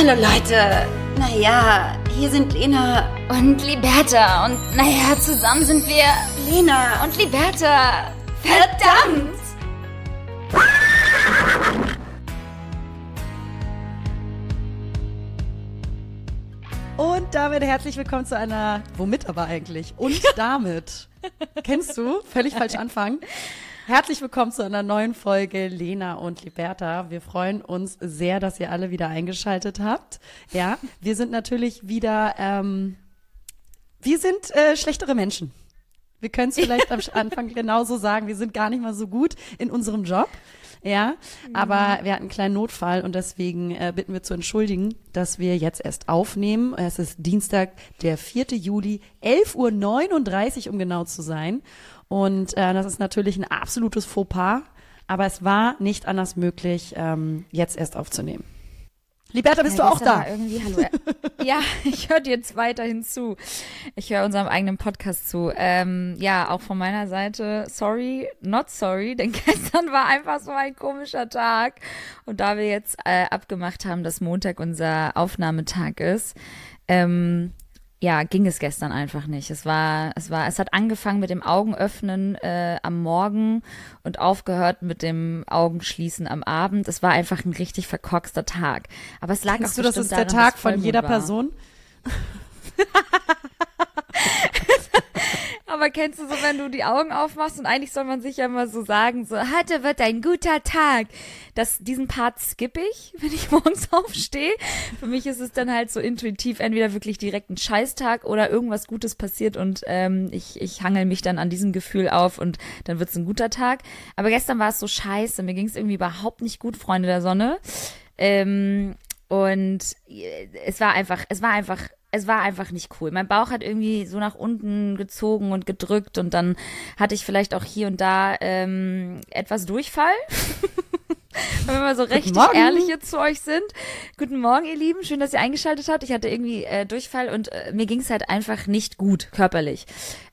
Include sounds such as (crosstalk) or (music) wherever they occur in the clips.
Hallo Leute. Naja, hier sind Lena und Liberta. Und naja, zusammen sind wir Lena und Liberta. Verdammt! Und damit herzlich willkommen zu einer, womit aber eigentlich? Und (laughs) damit. Kennst du? Völlig falsch (laughs) anfangen. Herzlich willkommen zu einer neuen Folge Lena und Liberta. Wir freuen uns sehr, dass ihr alle wieder eingeschaltet habt. Ja, wir sind natürlich wieder, ähm, wir sind äh, schlechtere Menschen. Wir können es vielleicht am (laughs) Anfang genauso sagen. Wir sind gar nicht mal so gut in unserem Job. Ja, aber wir hatten einen kleinen Notfall und deswegen äh, bitten wir zu entschuldigen, dass wir jetzt erst aufnehmen. Es ist Dienstag, der 4. Juli, 11.39 Uhr, um genau zu sein. Und äh, das ist natürlich ein absolutes Fauxpas, aber es war nicht anders möglich, ähm, jetzt erst aufzunehmen. Liberta, bist ja, du auch da? Irgendwie, hallo. ja, (laughs) ich höre dir jetzt weiterhin zu. Ich höre unserem eigenen Podcast zu. Ähm, ja, auch von meiner Seite, sorry, not sorry, (laughs) denn gestern war einfach so ein komischer Tag. Und da wir jetzt äh, abgemacht haben, dass Montag unser Aufnahmetag ist, ähm, ja, ging es gestern einfach nicht. Es war, es war, es hat angefangen mit dem Augenöffnen äh, am Morgen und aufgehört mit dem Augenschließen am Abend. Es war einfach ein richtig verkorkster Tag. Aber es lag Denkst auch du, das ist der Tag von jeder war. Person? (laughs) Aber kennst du so, wenn du die Augen aufmachst und eigentlich soll man sich ja immer so sagen, so, heute wird ein guter Tag. Das, diesen Part skippe ich, (laughs) wenn ich morgens aufstehe. Für mich ist es dann halt so intuitiv, entweder wirklich direkt ein Scheißtag oder irgendwas Gutes passiert und ähm, ich, ich hangel mich dann an diesem Gefühl auf und dann wird es ein guter Tag. Aber gestern war es so scheiße, mir ging es irgendwie überhaupt nicht gut, Freunde der Sonne. Ähm, und es war einfach, es war einfach es war einfach nicht cool. Mein Bauch hat irgendwie so nach unten gezogen und gedrückt und dann hatte ich vielleicht auch hier und da ähm, etwas Durchfall. (laughs) Wenn wir mal so richtig ehrlich jetzt zu euch sind. Guten Morgen, ihr Lieben. Schön, dass ihr eingeschaltet habt. Ich hatte irgendwie äh, Durchfall und äh, mir ging es halt einfach nicht gut, körperlich.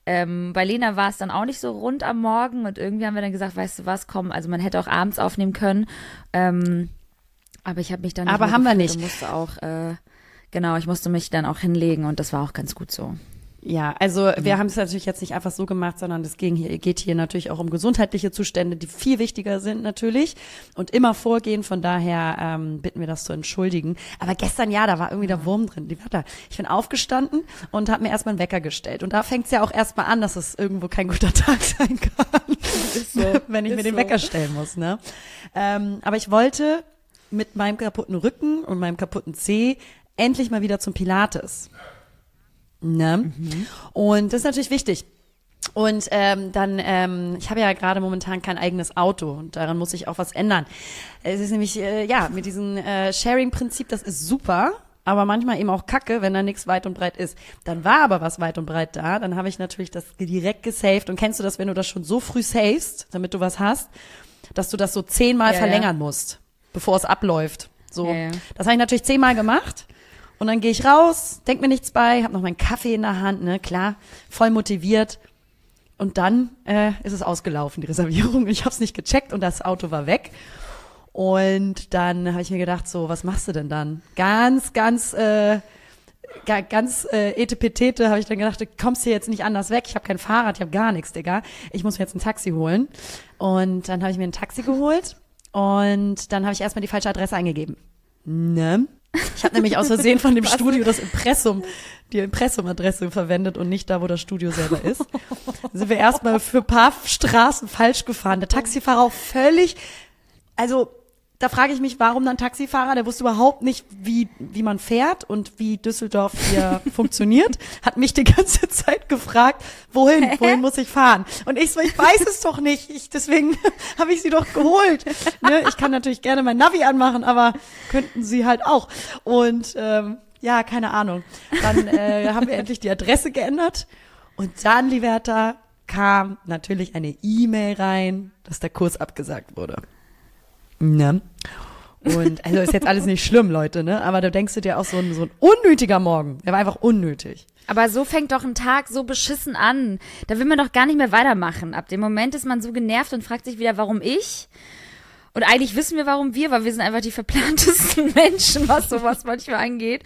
Ähm, bei Lena war es dann auch nicht so rund am Morgen und irgendwie haben wir dann gesagt, weißt du was, komm, also man hätte auch abends aufnehmen können. Ähm, aber ich habe mich dann. Aber haben wir nicht. Musste auch. Äh, Genau, ich musste mich dann auch hinlegen und das war auch ganz gut so. Ja, also wir ja. haben es natürlich jetzt nicht einfach so gemacht, sondern es ging hier, geht hier natürlich auch um gesundheitliche Zustände, die viel wichtiger sind natürlich und immer vorgehen. Von daher ähm, bitten wir das zu entschuldigen. Aber gestern ja, da war irgendwie der Wurm drin. Die Warte, ich bin aufgestanden und habe mir erstmal einen Wecker gestellt. Und da fängt es ja auch erstmal an, dass es irgendwo kein guter (laughs) Tag sein kann, (laughs) so, (laughs) wenn ich mir den so. Wecker stellen muss. Ne? Ähm, aber ich wollte mit meinem kaputten Rücken und meinem kaputten Zeh endlich mal wieder zum Pilates. Ne? Mhm. Und das ist natürlich wichtig. Und ähm, dann, ähm, ich habe ja gerade momentan kein eigenes Auto und daran muss ich auch was ändern. Es ist nämlich, äh, ja, mit diesem äh, Sharing-Prinzip, das ist super, aber manchmal eben auch kacke, wenn da nichts weit und breit ist. Dann war aber was weit und breit da, dann habe ich natürlich das direkt gesaved. Und kennst du das, wenn du das schon so früh savest, damit du was hast, dass du das so zehnmal ja, verlängern ja. musst, bevor es abläuft. So, ja, das habe ich natürlich zehnmal gemacht und dann gehe ich raus, denk mir nichts bei, habe noch meinen Kaffee in der Hand, ne, klar, voll motiviert. Und dann äh, ist es ausgelaufen, die Reservierung. Ich habe es nicht gecheckt und das Auto war weg. Und dann habe ich mir gedacht, so, was machst du denn dann? Ganz, ganz, äh, ganz äh, etepetete habe ich dann gedacht, du kommst hier jetzt nicht anders weg. Ich habe kein Fahrrad, ich habe gar nichts, Digga. Ich muss mir jetzt ein Taxi holen. Und dann habe ich mir ein Taxi geholt und dann habe ich erstmal die falsche Adresse eingegeben. Ne? Ich habe nämlich aus Versehen von dem Studio das Impressum, die Impressumadresse verwendet und nicht da, wo das Studio selber ist. Da (laughs) sind wir erstmal für ein paar Straßen falsch gefahren. Der Taxifahrer auch völlig, also da frage ich mich, warum dann Taxifahrer? Der wusste überhaupt nicht, wie, wie man fährt und wie Düsseldorf hier (laughs) funktioniert. Hat mich die ganze Zeit gefragt, wohin, wohin muss ich fahren? Und ich so, ich weiß es doch nicht. Ich, deswegen (laughs) habe ich sie doch geholt. Ne? Ich kann natürlich gerne mein Navi anmachen, aber könnten sie halt auch. Und ähm, ja, keine Ahnung. Dann äh, haben wir endlich die Adresse geändert. Und dann, Liberta, kam natürlich eine E-Mail rein, dass der Kurs abgesagt wurde. Ne? Und also ist jetzt alles nicht schlimm, Leute, ne? Aber da denkst du dir auch so ein, so ein unnötiger Morgen. Der war einfach unnötig. Aber so fängt doch ein Tag so beschissen an. Da will man doch gar nicht mehr weitermachen. Ab dem Moment ist man so genervt und fragt sich wieder, warum ich? Und eigentlich wissen wir, warum wir, weil wir sind einfach die verplantesten (laughs) Menschen, was sowas manchmal angeht.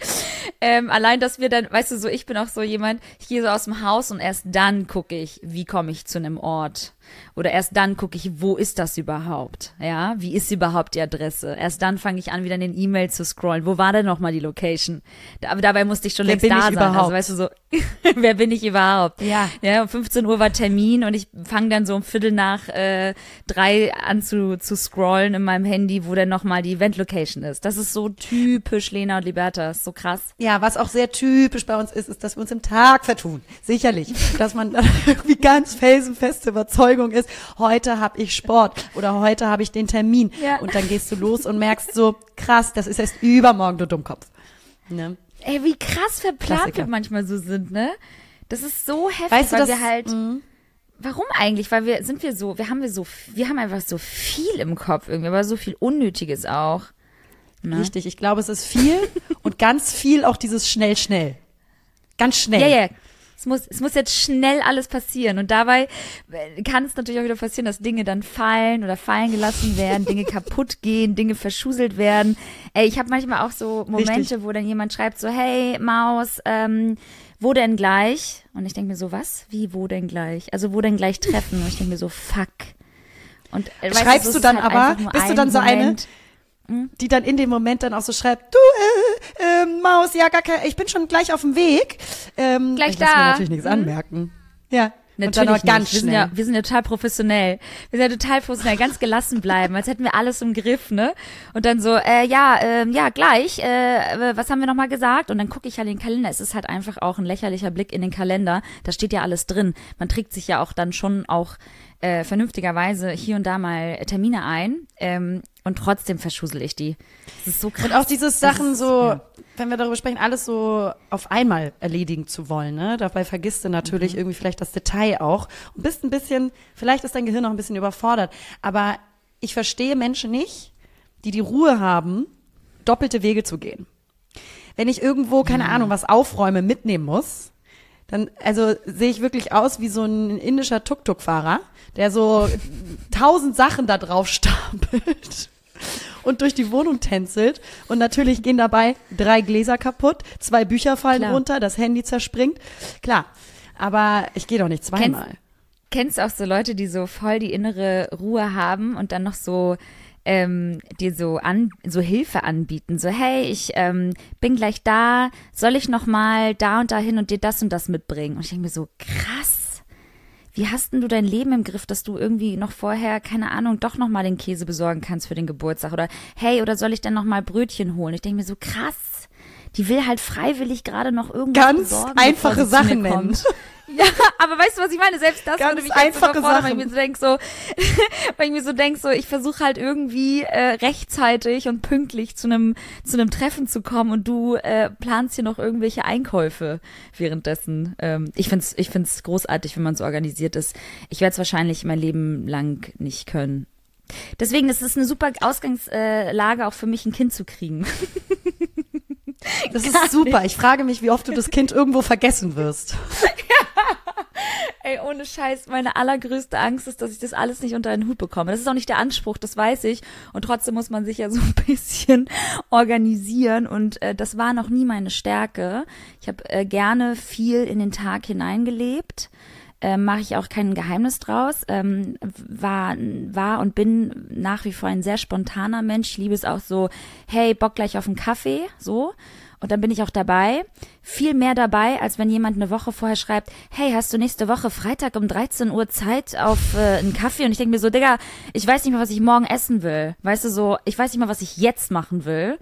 Ähm, allein, dass wir dann, weißt du, so ich bin auch so jemand, ich gehe so aus dem Haus und erst dann gucke ich, wie komme ich zu einem Ort. Oder erst dann gucke ich, wo ist das überhaupt? Ja, wie ist überhaupt die Adresse? Erst dann fange ich an, wieder in den E-Mail zu scrollen. Wo war denn nochmal die Location? Aber dabei musste ich schon Wer längst bin da ich sein. überhaupt? Also weißt du so, (laughs) wer bin ich überhaupt? Ja. Ja, um 15 Uhr war Termin und ich fange dann so um Viertel nach äh, drei an zu, zu scrollen in meinem Handy, wo dann nochmal die Event-Location ist. Das ist so typisch Lena und Liberta. Ist so krass. Ja, was auch sehr typisch bei uns ist, ist, dass wir uns im Tag vertun. Sicherlich. Dass man (laughs) irgendwie ganz felsenfeste Überzeugung ist, heute habe ich Sport oder heute habe ich den Termin. Ja. Und dann gehst du los und merkst so, krass, das ist erst übermorgen, du Dummkopf. Ne? Ey, wie krass verplant Klassiker. wir manchmal so sind, ne? Das ist so heftig, Weißt du, weil das- wir halt. Mhm. Warum eigentlich? Weil wir sind wir so, wir haben wir so, wir haben einfach so viel im Kopf irgendwie, aber so viel Unnötiges auch. Ne? Richtig, ich glaube, es ist viel und ganz viel auch dieses schnell, schnell. Ganz schnell. Ja, ja. Es muss, es muss jetzt schnell alles passieren. Und dabei äh, kann es natürlich auch wieder passieren, dass Dinge dann fallen oder fallen gelassen werden, Dinge (laughs) kaputt gehen, Dinge verschuselt werden. Ey, ich habe manchmal auch so Momente, Richtig. wo dann jemand schreibt so, hey Maus, ähm, wo denn gleich? Und ich denke mir so, was? Wie, wo denn gleich? Also wo denn gleich treffen? Und ich denke mir so, fuck. Und äh, weißt Schreibst so du dann halt aber- bist du dann so eine, Moment. Die dann in dem Moment dann auch so schreibt, du, äh, äh, Maus, ja, gar kein, ich bin schon gleich auf dem Weg. Ähm, Gleich ich lass mir da. natürlich nichts Mhm. anmerken. Ja. Natürlich ganz nicht. Wir sind, ja, wir sind ja total professionell. Wir sind ja total professionell, ganz gelassen bleiben, als hätten wir alles im Griff, ne? Und dann so, äh, ja, ähm, ja, gleich, äh, was haben wir nochmal gesagt? Und dann gucke ich halt den Kalender. Es ist halt einfach auch ein lächerlicher Blick in den Kalender. Da steht ja alles drin. Man trägt sich ja auch dann schon auch äh, vernünftigerweise hier und da mal Termine ein. Ähm, und trotzdem verschusel ich die. Das ist so krass. Und auch dieses Sachen ist- so, ja. Wenn wir darüber sprechen, alles so auf einmal erledigen zu wollen, ne? Dabei vergisst du natürlich irgendwie vielleicht das Detail auch und bist ein bisschen, vielleicht ist dein Gehirn noch ein bisschen überfordert. Aber ich verstehe Menschen nicht, die die Ruhe haben, doppelte Wege zu gehen. Wenn ich irgendwo, keine Ahnung, was aufräume, mitnehmen muss, dann, also sehe ich wirklich aus wie so ein indischer Tuk-Tuk-Fahrer, der so tausend Sachen da drauf stapelt und durch die Wohnung tänzelt. Und natürlich gehen dabei drei Gläser kaputt, zwei Bücher fallen Klar. runter, das Handy zerspringt. Klar, aber ich gehe doch nicht zweimal. kennst du auch so Leute, die so voll die innere Ruhe haben und dann noch so ähm, dir so an so Hilfe anbieten, so hey, ich ähm, bin gleich da, soll ich noch mal da und da hin und dir das und das mitbringen? Und ich denke mir so krass. Wie hast denn du dein Leben im Griff, dass du irgendwie noch vorher, keine Ahnung, doch noch mal den Käse besorgen kannst für den Geburtstag oder hey, oder soll ich denn noch mal Brötchen holen? Ich denke mir so krass. Die will halt freiwillig gerade noch irgendwas Ganz besorgen, einfache Sachen nennen. kommt. (laughs) Ja, aber weißt du, was ich meine? Selbst das Ganz würde mich einfache jetzt überfordern, weil ich Sachen. mir so denk so, (laughs) weil ich mir so denk so, ich versuche halt irgendwie äh, rechtzeitig und pünktlich zu einem zu einem Treffen zu kommen und du äh, planst hier noch irgendwelche Einkäufe währenddessen. Ähm, ich find's ich find's großartig, wenn man so organisiert ist. Ich werde es wahrscheinlich mein Leben lang nicht können. Deswegen ist es eine super Ausgangslage auch für mich, ein Kind zu kriegen. (laughs) Das ist super. Ich frage mich, wie oft du das Kind irgendwo vergessen wirst. (laughs) Ey, ohne Scheiß, meine allergrößte Angst ist, dass ich das alles nicht unter den Hut bekomme. Das ist auch nicht der Anspruch, das weiß ich. Und trotzdem muss man sich ja so ein bisschen (laughs) organisieren. Und äh, das war noch nie meine Stärke. Ich habe äh, gerne viel in den Tag hineingelebt. Äh, Mache ich auch kein Geheimnis draus. Ähm, war, war und bin nach wie vor ein sehr spontaner Mensch. Liebe es auch so, hey, Bock gleich auf einen Kaffee, so. Und dann bin ich auch dabei. Viel mehr dabei, als wenn jemand eine Woche vorher schreibt, hey, hast du nächste Woche Freitag um 13 Uhr Zeit auf äh, einen Kaffee? Und ich denke mir so, Digga, ich weiß nicht mehr, was ich morgen essen will. Weißt du, so, ich weiß nicht mal, was ich jetzt machen will.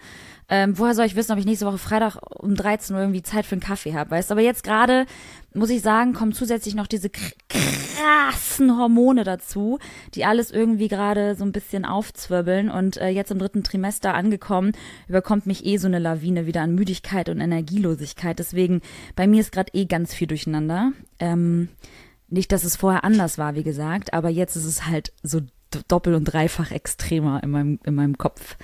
Ähm, woher soll ich wissen, ob ich nächste Woche Freitag um 13 Uhr irgendwie Zeit für einen Kaffee habe, weißt? Aber jetzt gerade, muss ich sagen, kommen zusätzlich noch diese kr krassen Hormone dazu, die alles irgendwie gerade so ein bisschen aufzwirbeln. Und äh, jetzt im dritten Trimester angekommen, überkommt mich eh so eine Lawine wieder an Müdigkeit und Energielosigkeit. Deswegen, bei mir ist gerade eh ganz viel durcheinander. Ähm, nicht, dass es vorher anders war, wie gesagt, aber jetzt ist es halt so d- doppelt und dreifach extremer in meinem, in meinem Kopf.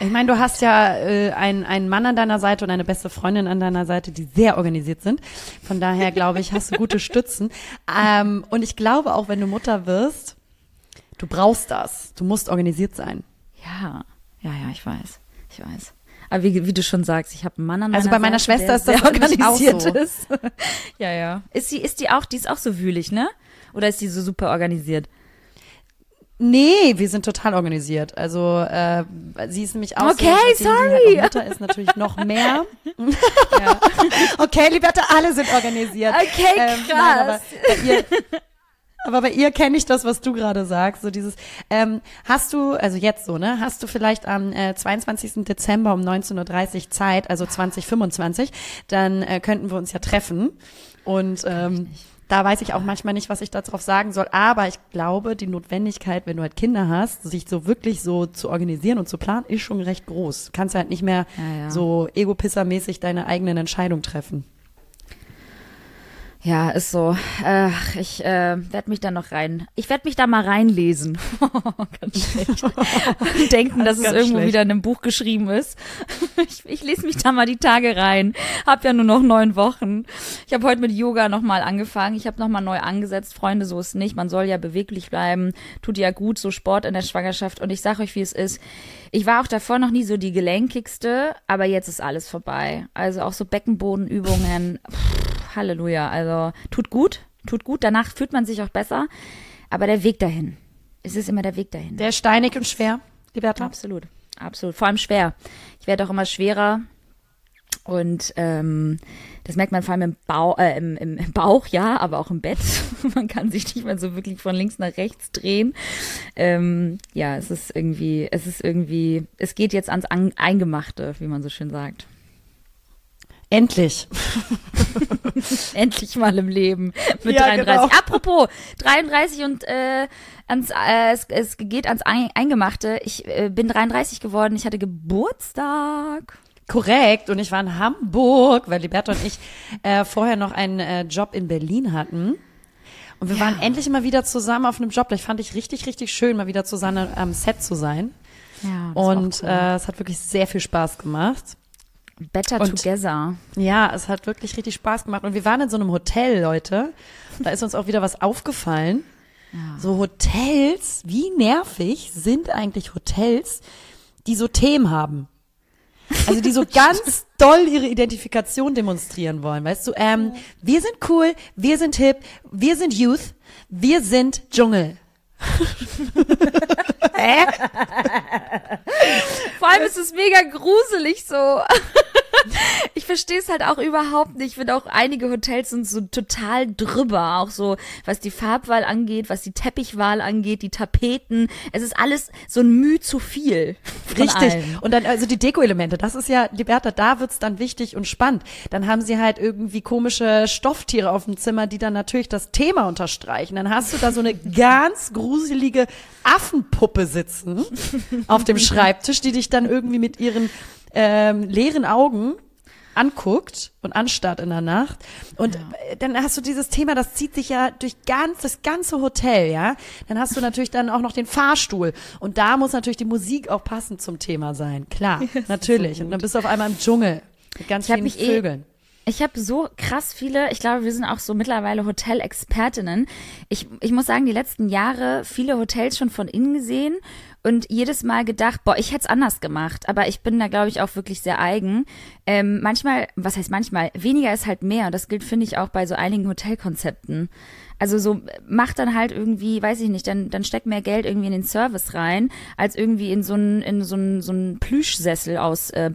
Ich meine, du hast ja äh, einen, einen Mann an deiner Seite und eine beste Freundin an deiner Seite, die sehr organisiert sind. Von daher glaube ich, hast du gute Stützen. Ähm, und ich glaube auch, wenn du Mutter wirst, Du brauchst das. Du musst organisiert sein. Ja, ja, ja, ich weiß. Ich weiß. Aber wie, wie du schon sagst, ich habe einen Mann an Also meiner bei meiner Seite, Schwester ist das organisiert so. ist. (laughs) ja, ja. Ist sie, ist die auch, die ist auch so wühlig, ne? Oder ist die so super organisiert? Nee, wir sind total organisiert. Also äh, sie ist nämlich auch Okay, so, sorry. Halt Mutter ist natürlich noch mehr. (laughs) Okay, Liberta, alle sind organisiert. Okay, Ähm, krass. nein, aber bei ihr, aber bei ihr kenne ich das, was du gerade sagst. So dieses, ähm, hast du, also jetzt so, ne, hast du vielleicht am äh, 22. Dezember um 19.30 Uhr Zeit, also 2025, dann äh, könnten wir uns ja treffen. Und ähm, da weiß ich auch manchmal nicht, was ich darauf sagen soll. Aber ich glaube, die Notwendigkeit, wenn du halt Kinder hast, sich so wirklich so zu organisieren und zu planen, ist schon recht groß. Du kannst halt nicht mehr Ja, ja. so egopissermäßig deine eigenen Entscheidungen treffen. Ja, ist so. Ach, ich äh, werde mich da noch rein. Ich werde mich da mal reinlesen. (laughs) ganz schlecht. Denken, dass es irgendwo schlecht. wieder in einem Buch geschrieben ist. (laughs) ich, ich lese mich da mal die Tage rein. Hab ja nur noch neun Wochen. Ich habe heute mit Yoga nochmal angefangen. Ich habe nochmal neu angesetzt. Freunde, so ist nicht. Man soll ja beweglich bleiben. Tut ja gut, so Sport in der Schwangerschaft. Und ich sage euch, wie es ist. Ich war auch davor noch nie so die gelenkigste, aber jetzt ist alles vorbei. Also auch so Beckenbodenübungen. Halleluja. Also tut gut, tut gut. Danach fühlt man sich auch besser. Aber der Weg dahin. Es ist immer der Weg dahin. Der ist steinig und schwer, Liberta. Absolut, absolut. Vor allem schwer. Ich werde auch immer schwerer. Und ähm, das merkt man vor allem im, Bau, äh, im, im, Bauch, ja, aber auch im Bett. (laughs) man kann sich nicht mehr so wirklich von links nach rechts drehen. Ähm, ja, es ist irgendwie, es ist irgendwie, es geht jetzt ans An Eingemachte, wie man so schön sagt. Endlich. (laughs) Endlich mal im Leben mit Ja, 33. genau. Apropos 33 und äh, ans, äh, es, es geht ans Ein- Eingemachte. Ich äh, bin 33 geworden. Ich hatte Geburtstag. Korrekt. Und ich war in Hamburg, weil Liberta und ich äh, vorher noch einen äh, Job in Berlin hatten. Und wir Ja. waren endlich mal wieder zusammen auf einem Job. Das fand ich richtig, richtig schön, mal wieder zusammen am Set zu sein. Ja, Und äh, es hat wirklich sehr viel Spaß gemacht. Better und- Together. Ja, es hat wirklich richtig Spaß gemacht. Und wir waren in so einem Hotel, Leute. Da ist uns auch wieder was aufgefallen. So Hotels, wie nervig sind eigentlich Hotels, die so Themen haben? Also die so (laughs) ganz doll ihre Identifikation demonstrieren wollen, weißt du? Ähm, wir sind cool, wir sind hip, wir sind Youth, wir sind Dschungel. (laughs) Vor allem ist es mega gruselig so. (laughs) Ich verstehe es halt auch überhaupt nicht. Ich finde auch einige Hotels sind so total drüber, auch so was die Farbwahl angeht, was die Teppichwahl angeht, die Tapeten. Es ist alles so ein Mühe zu viel. Richtig. Allem. Und dann also die Deko-Elemente, das ist ja, Liberta, da wird's dann wichtig und spannend. Dann haben sie halt irgendwie komische Stofftiere auf dem Zimmer, die dann natürlich das Thema unterstreichen. Dann hast du da so eine (laughs) ganz gruselige Affenpuppe sitzen auf dem Schreibtisch, die dich dann irgendwie mit ihren ähm, leeren Augen anguckt und anstarrt in der Nacht. Und äh, dann hast du dieses Thema, das zieht sich ja durch ganz, das ganze Hotel, ja. Dann hast du natürlich dann auch noch den Fahrstuhl. Und da muss natürlich die Musik auch passend zum Thema sein. Klar, (laughs) natürlich. und dann bist du auf einmal im Dschungel mit ganz Ich vielen eh- Vögeln. Ich habe so krass viele, ich glaube, wir sind auch so mittlerweile Hotelexpertinnen. Ich, ich muss sagen, die letzten Jahre viele Hotels schon von innen gesehen und jedes Mal gedacht, boah, ich hätte es anders gemacht. Aber ich bin da, glaube ich, auch wirklich sehr eigen. Ähm, manchmal, was heißt manchmal, weniger ist halt mehr. Und das gilt, finde ich, auch bei so einigen Hotelkonzepten. Also so macht dann halt irgendwie, weiß ich nicht, dann, dann steckt mehr Geld irgendwie in den Service rein, als irgendwie in so einen, in so einen, so Plüschsessel aus, äh,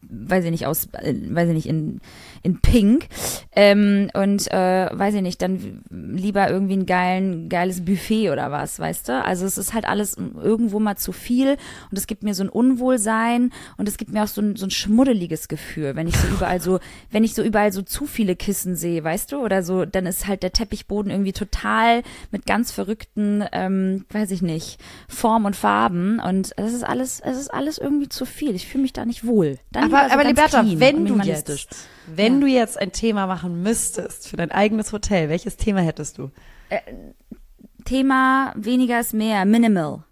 weiß ich nicht, aus, äh, weiß ich nicht, in, in Pink. Ähm, und äh, weiß ich nicht, dann lieber irgendwie ein geilen, geiles Buffet oder was, weißt du? Also es ist halt alles irgendwo mal zu viel und es gibt mir so ein Unwohlsein und es gibt mir auch so ein, so ein schmuddeliges Gefühl, wenn ich so überall so, (laughs) wenn ich so überall so zu viele Kissen sehe, weißt du? Oder so, dann ist halt der Teppichboden irgendwie total mit ganz verrückten, ähm, weiß ich nicht, Formen und Farben und es ist alles, es ist alles irgendwie zu viel. Ich fühle mich da nicht wohl. Dann Aber, so aber Liberta, wenn du jetzt, wenn du jetzt ein Thema machen müsstest für dein eigenes Hotel, welches Thema hättest du? Thema weniger ist mehr, minimal.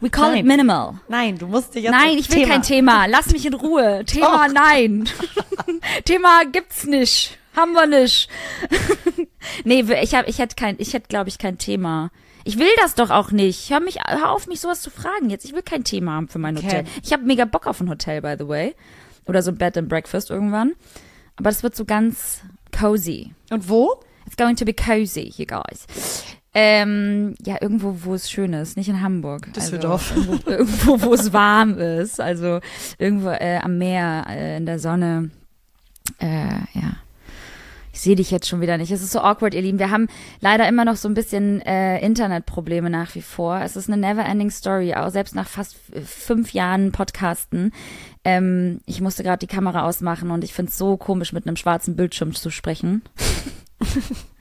We call it Nein. minimal. Nein, du musst dir jetzt Nein, ein ich will Thema. kein Thema. Lass mich in Ruhe. (laughs) Thema nein. (laughs) Thema gibt's nicht. Haben wir nicht. (laughs) nee, ich hab, ich hätte kein, ich hätte glaube ich kein Thema. Ich will das doch auch nicht. Hör mich, hör auf, mich sowas zu fragen jetzt. Ich will kein Thema haben für mein Okay. Hotel. Ich habe mega Bock auf ein Hotel, by the way. Oder so ein Bed and Breakfast irgendwann. Aber das wird so ganz cozy. Und wo? It's going to be cozy, you guys. Ähm, ja, irgendwo, wo es schön ist, nicht in Hamburg. Düsseldorf. Also, irgendwo, irgendwo, wo es warm ist. Also irgendwo äh, am Meer, äh, in der Sonne. Äh, ja. Ich sehe dich jetzt schon wieder nicht. Es ist so awkward, ihr Lieben. Wir haben leider immer noch so ein bisschen äh, Internetprobleme nach wie vor. Es ist eine never-ending Story, auch selbst nach fast f- fünf Jahren Podcasten. Ähm, ich musste gerade die Kamera ausmachen und ich finde es so komisch, mit einem schwarzen Bildschirm zu sprechen. (laughs) (laughs)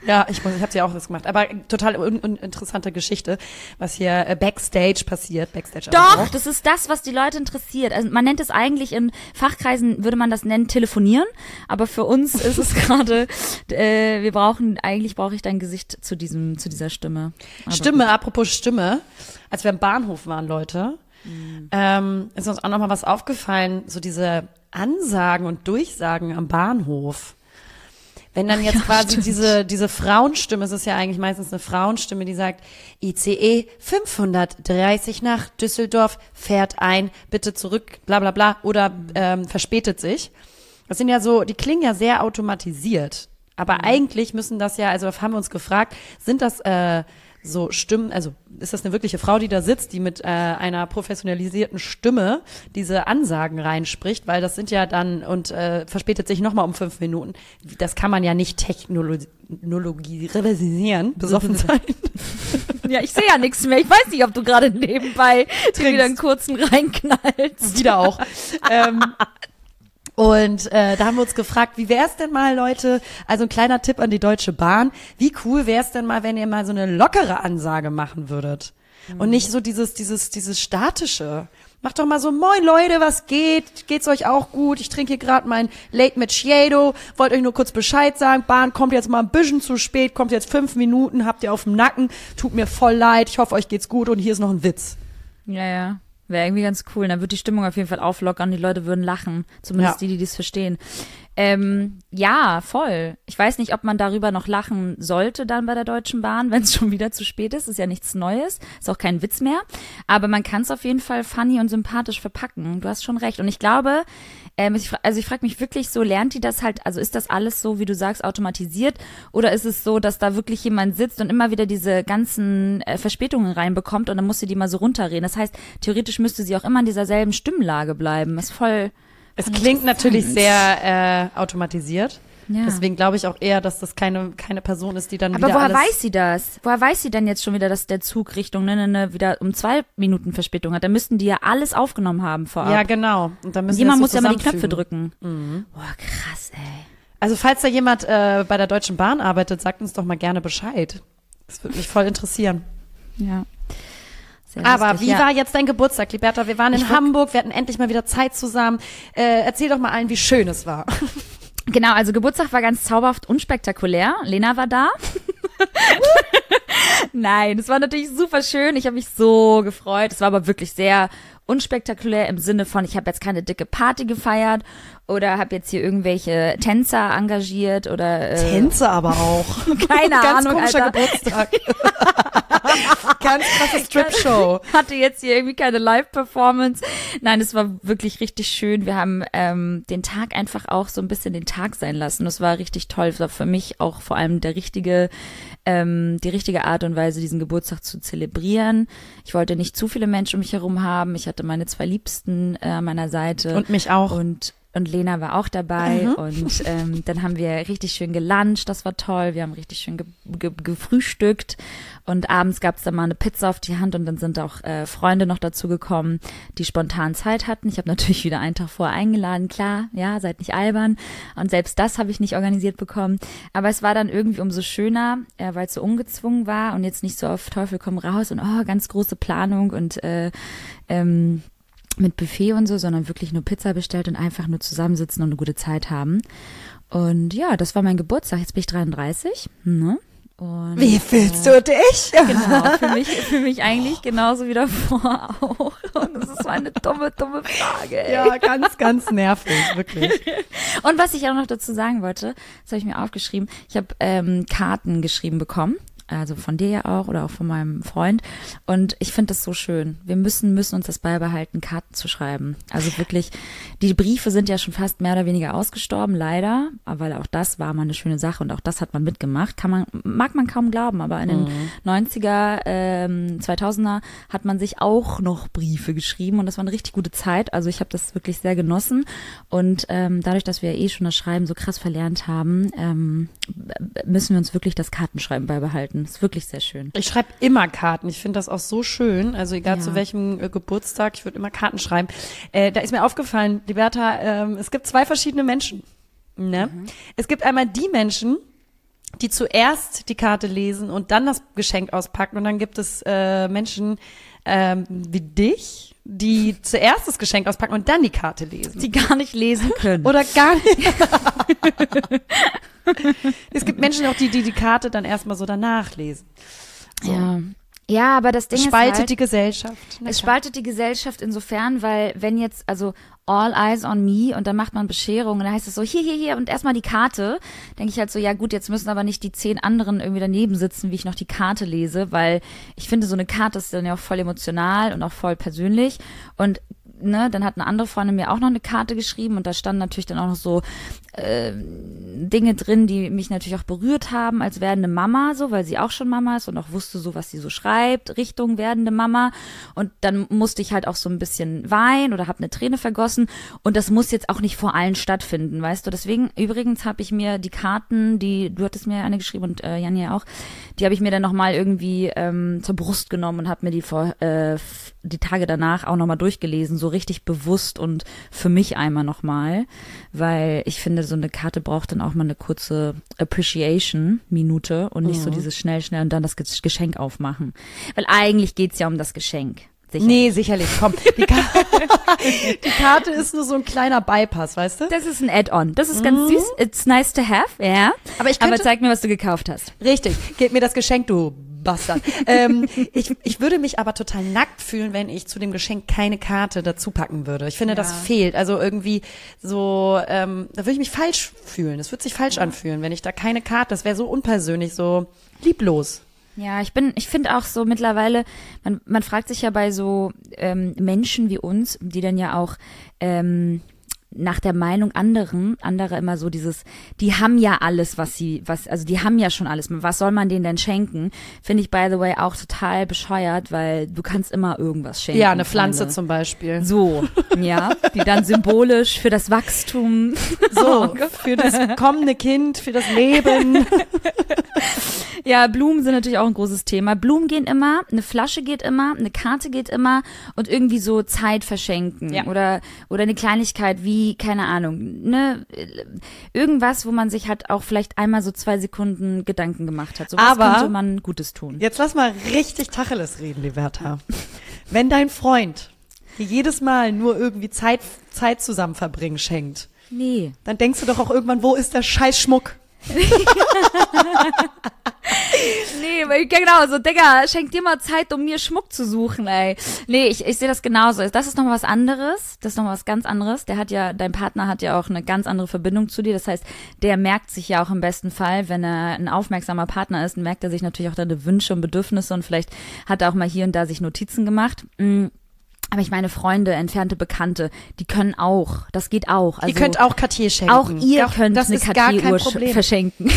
Ja, ich, muss- ich habe ja auch was gemacht. Aber total un un interessante Geschichte, was hier äh, Backstage passiert. Backstage aber Doch, das ist das, was die Leute interessiert. Also man nennt es eigentlich in Fachkreisen würde man das nennen telefonieren, aber für uns ist es (laughs) gerade, äh, wir brauchen eigentlich brauche ich dein Gesicht zu diesem zu dieser Stimme. Aber Stimme, apropos Stimme, als wir am Bahnhof waren, Leute, ähm, ist uns auch noch mal was aufgefallen, so diese Ansagen und Durchsagen am Bahnhof. Wenn dann jetzt Ja, quasi stimmt. diese, diese Frauenstimme, es ist ja eigentlich meistens eine Frauenstimme, die sagt, ICE 530 nach Düsseldorf, fährt ein, bitte zurück, bla bla bla, oder ähm, verspätet sich. Das sind ja so, die klingen ja sehr automatisiert. Aber eigentlich müssen das ja, also haben wir uns gefragt, sind das äh, so Stimmen, also ist das eine wirkliche Frau, die da sitzt, die mit äh, einer professionalisierten Stimme diese Ansagen reinspricht, weil das sind ja dann und äh, verspätet sich nochmal um fünf Minuten. Das kann man ja nicht technologisieren, (laughs) besoffen sein. ja, ich sehe ja nichts mehr. Ich weiß nicht, ob du gerade nebenbei dir Trinkst. wieder einen kurzen reinknallst. Wieder auch. (laughs) ähm, und äh, da haben wir uns gefragt, wie wäre es denn mal, Leute, also ein kleiner Tipp an die Deutsche Bahn, wie cool wäre es denn mal, wenn ihr mal so eine lockere Ansage machen würdet? Und nicht so dieses, dieses, dieses statische. Macht doch mal so, moin Leute, was geht? Geht's euch auch gut? Ich trinke hier gerade mein Late Macchiato. Wollte euch nur kurz Bescheid sagen. Bahn kommt jetzt mal ein bisschen zu spät, kommt jetzt fünf Minuten, habt ihr auf dem Nacken. Tut mir voll leid. Ich hoffe, euch geht's gut und hier ist noch ein Witz. Ja, ja. Wäre irgendwie ganz cool. Dann wird die Stimmung auf jeden Fall auflockern. Die Leute würden lachen. Zumindest Ja. die, die das verstehen. Ähm, ja, voll. Ich weiß nicht, ob man darüber noch lachen sollte dann bei der Deutschen Bahn, (laughs) wenn es schon wieder zu spät ist. Ist ja nichts Neues. Ist auch kein Witz mehr. Aber man kann es auf jeden Fall funny und sympathisch verpacken. Du hast schon recht. Und ich glaube, ähm, ich, also ich frage mich wirklich so, lernt die das halt, also ist das alles so, wie du sagst, automatisiert? Oder ist es so, dass da wirklich jemand sitzt und immer wieder diese ganzen äh, Verspätungen reinbekommt und dann muss sie die mal so runterreden? Das heißt, theoretisch müsste sie auch immer in dieser selben Stimmlage bleiben. Ist voll. Es klingt natürlich sehr äh, automatisiert. Ja. Deswegen glaube ich auch eher, dass das keine, keine Person ist, die dann Aber wieder woher weiß sie das? Woher weiß sie denn jetzt schon wieder, dass der Zug Richtung ne, ne, ne, wieder um zwei Minuten Verspätung hat? Da müssten die ja alles aufgenommen haben vorab. Ja, genau. Und dann müssen Jemand muss ja mal die Knöpfe drücken. Boah, krass, ey. Also falls da jemand äh, bei der Deutschen Bahn arbeitet, sagt uns doch mal gerne Bescheid. Das würde mich voll interessieren. Ja. Aber lustig, wie ja. war jetzt dein Geburtstag, Liberta? Wir waren in Ich Hamburg, wir hatten endlich mal wieder Zeit zusammen. Äh, erzähl doch mal allen, wie schön es war. (laughs) Genau, also Geburtstag war ganz zauberhaft unspektakulär. Lena war da. (laughs) Nein, es war natürlich super schön. Ich habe mich so gefreut. Es war aber wirklich sehr unspektakulär im Sinne von, ich habe jetzt keine dicke Party gefeiert oder habe jetzt hier irgendwelche Tänzer engagiert oder äh, Tänze aber auch. (laughs) keine Ganz Ahnung, komischer Alter. Geburtstag. (laughs) Ganz krasse Strip-Show. (laughs) hatte jetzt hier irgendwie keine Live-Performance. Nein, es war wirklich richtig schön. Wir haben ähm, den Tag einfach auch so ein bisschen den Tag sein lassen. Das war richtig toll. Es war für mich auch vor allem der richtige, ähm, die richtige Art und Weise, diesen Geburtstag zu zelebrieren. Ich wollte nicht zu viele Menschen um mich herum haben. Ich hatte meine zwei Liebsten äh, an meiner Seite. Und mich auch. Und und Lena war auch dabei Mhm. und ähm, dann haben wir richtig schön geluncht, das war toll. Wir haben richtig schön ge ge gefrühstückt und abends gab's dann mal eine Pizza auf die Hand und dann sind auch äh, Freunde noch dazu gekommen, die spontan Zeit hatten. Ich habe natürlich wieder einen Tag vorher eingeladen, klar, ja, seid nicht albern. Und selbst das habe ich nicht organisiert bekommen. Aber es war dann irgendwie umso schöner, äh, weil es so ungezwungen war und jetzt nicht so auf Teufel komm raus und oh, ganz große Planung und äh, ähm, mit Buffet und so, sondern wirklich nur Pizza bestellt und einfach nur zusammensitzen und eine gute Zeit haben. Und ja, das war mein Geburtstag. Jetzt bin ich 33. Ne? Und, Wie fühlst du dich? (laughs) Genau, für mich, für mich eigentlich genauso wie davor auch. Und das ist so eine dumme, dumme Frage. Ey. Ja, ganz, ganz nervig, wirklich. (laughs) Und was ich auch noch dazu sagen wollte, das habe ich mir aufgeschrieben, ich habe ähm, Karten geschrieben bekommen also von dir ja auch oder auch von meinem Freund. Und ich finde das so schön. Wir müssen, müssen uns das beibehalten, Karten zu schreiben. Also wirklich, die Briefe sind ja schon fast mehr oder weniger ausgestorben, leider, weil auch das war mal eine schöne Sache und auch das hat man mitgemacht. Kann man, mag man kaum glauben, aber in den mhm. 90er, ähm, 2000er hat man sich auch noch Briefe geschrieben und das war eine richtig gute Zeit. Also ich habe das wirklich sehr genossen und ähm, dadurch, dass wir ja eh schon das Schreiben so krass verlernt haben, ähm, müssen wir uns wirklich das Kartenschreiben beibehalten. Ist wirklich sehr schön. Ich schreibe immer Karten. Ich finde das auch so schön. Also egal ja. zu welchem äh, Geburtstag, ich würde immer Karten schreiben. Äh, da ist mir aufgefallen, Liberta, äh, es gibt zwei verschiedene Menschen. Ne? Mhm. Es gibt einmal die Menschen, die zuerst die Karte lesen und dann das Geschenk auspacken. Und dann gibt es äh, Menschen ähm, wie dich, die (laughs) zuerst das Geschenk auspacken und dann die Karte lesen. Die gar nicht lesen können. Oder gar nicht. (laughs) (laughs) es gibt Menschen auch, die, die die Karte dann erstmal so danach lesen. So. Ja. Ja, aber das Ding es spaltet ist halt, die Gesellschaft. Na es spaltet die Gesellschaft insofern, weil wenn jetzt, also all eyes on me und dann macht man Bescherung und dann heißt es so, hier, hier, hier und erstmal die Karte, denke ich halt so, ja gut, jetzt müssen aber nicht die zehn anderen irgendwie daneben sitzen, wie ich noch die Karte lese, weil ich finde, so eine Karte ist dann ja auch voll emotional und auch voll persönlich und ne, dann hat eine andere Freundin mir auch noch eine Karte geschrieben und da standen natürlich dann auch noch so äh, Dinge drin, die mich natürlich auch berührt haben als werdende Mama, so, weil sie auch schon Mama ist und auch wusste so, was sie so schreibt, Richtung werdende Mama. Und dann musste ich halt auch so ein bisschen weinen oder habe eine Träne vergossen. Und das muss jetzt auch nicht vor allen stattfinden, weißt du. Deswegen, übrigens habe ich mir die Karten, die, du hattest mir eine geschrieben und äh, Janja auch, die habe ich mir dann nochmal irgendwie ähm, zur Brust genommen und habe mir die vor äh, die Tage danach auch nochmal durchgelesen, so richtig bewusst und für mich einmal nochmal, weil ich finde, so eine Karte braucht dann auch mal eine kurze Appreciation-Minute und nicht mhm. so dieses schnell, schnell und dann das Geschenk aufmachen. Weil eigentlich geht's ja um das Geschenk. Sicherlich. Nee, sicherlich. Komm, die, Ka (laughs) die, Karte ist nur so ein kleiner Bypass, weißt du? Das ist ein Add-on. Das ist ganz mhm. süß. It's nice to have, ja. Aber, ich könnte, Aber zeig mir, was du gekauft hast. Richtig. Gib mir das Geschenk, du Bastard. ähm, ich, ich würde mich aber total nackt fühlen, wenn ich zu dem Geschenk keine Karte dazu packen würde. Ich finde, ja. das fehlt. Also irgendwie so, ähm, da würde ich mich falsch fühlen. Das würde sich falsch ja. anfühlen, wenn ich da keine Karte, das wäre so unpersönlich, so lieblos. Ja, ich bin, ich finde auch so mittlerweile, man, man fragt sich ja bei so ähm, Menschen wie uns, die dann ja auch ähm, nach der Meinung anderen, andere immer so dieses, die haben ja alles, was sie, was, also die haben ja schon alles. Was soll man denen denn schenken? Finde ich by the way auch total bescheuert, weil du kannst immer irgendwas schenken. Ja, eine Pflanze Freunde. zum Beispiel. So, ja, die dann symbolisch für das Wachstum. So, (laughs) für das kommende Kind, für das Leben. (laughs) Ja, Blumen sind natürlich auch ein großes Thema. Blumen gehen immer, eine Flasche geht immer, eine Karte geht immer und irgendwie so Zeit verschenken ja. oder oder eine Kleinigkeit wie keine Ahnung, ne irgendwas, wo man sich halt auch vielleicht einmal so zwei Sekunden Gedanken gemacht hat. So was Aber könnte man Gutes tun. Jetzt lass mal richtig Tacheles reden, Liberta. Wenn dein Freund dir jedes Mal nur irgendwie Zeit Zeit zusammen verbringen schenkt. Nee. Dann denkst du doch auch irgendwann, wo ist der Scheißschmuck? Nee, genau, so, Digga, schenk dir mal Zeit, um mir Schmuck zu suchen, ey. Nee, ich, ich sehe das genauso. Das ist nochmal was anderes. Das ist nochmal was ganz anderes. Der hat ja, dein Partner hat ja auch eine ganz andere Verbindung zu dir. Das heißt, der merkt sich ja auch im besten Fall, wenn er ein aufmerksamer Partner ist, merkt er sich natürlich auch deine Wünsche und Bedürfnisse und vielleicht hat er auch mal hier und da sich Notizen gemacht. Mhm. Aber ich meine Freunde, entfernte Bekannte, die können auch. Das geht auch. Also, ihr könnt auch Cartier schenken. Auch ihr Doch, könnt eine Cartier-Uhr verschenken. (laughs)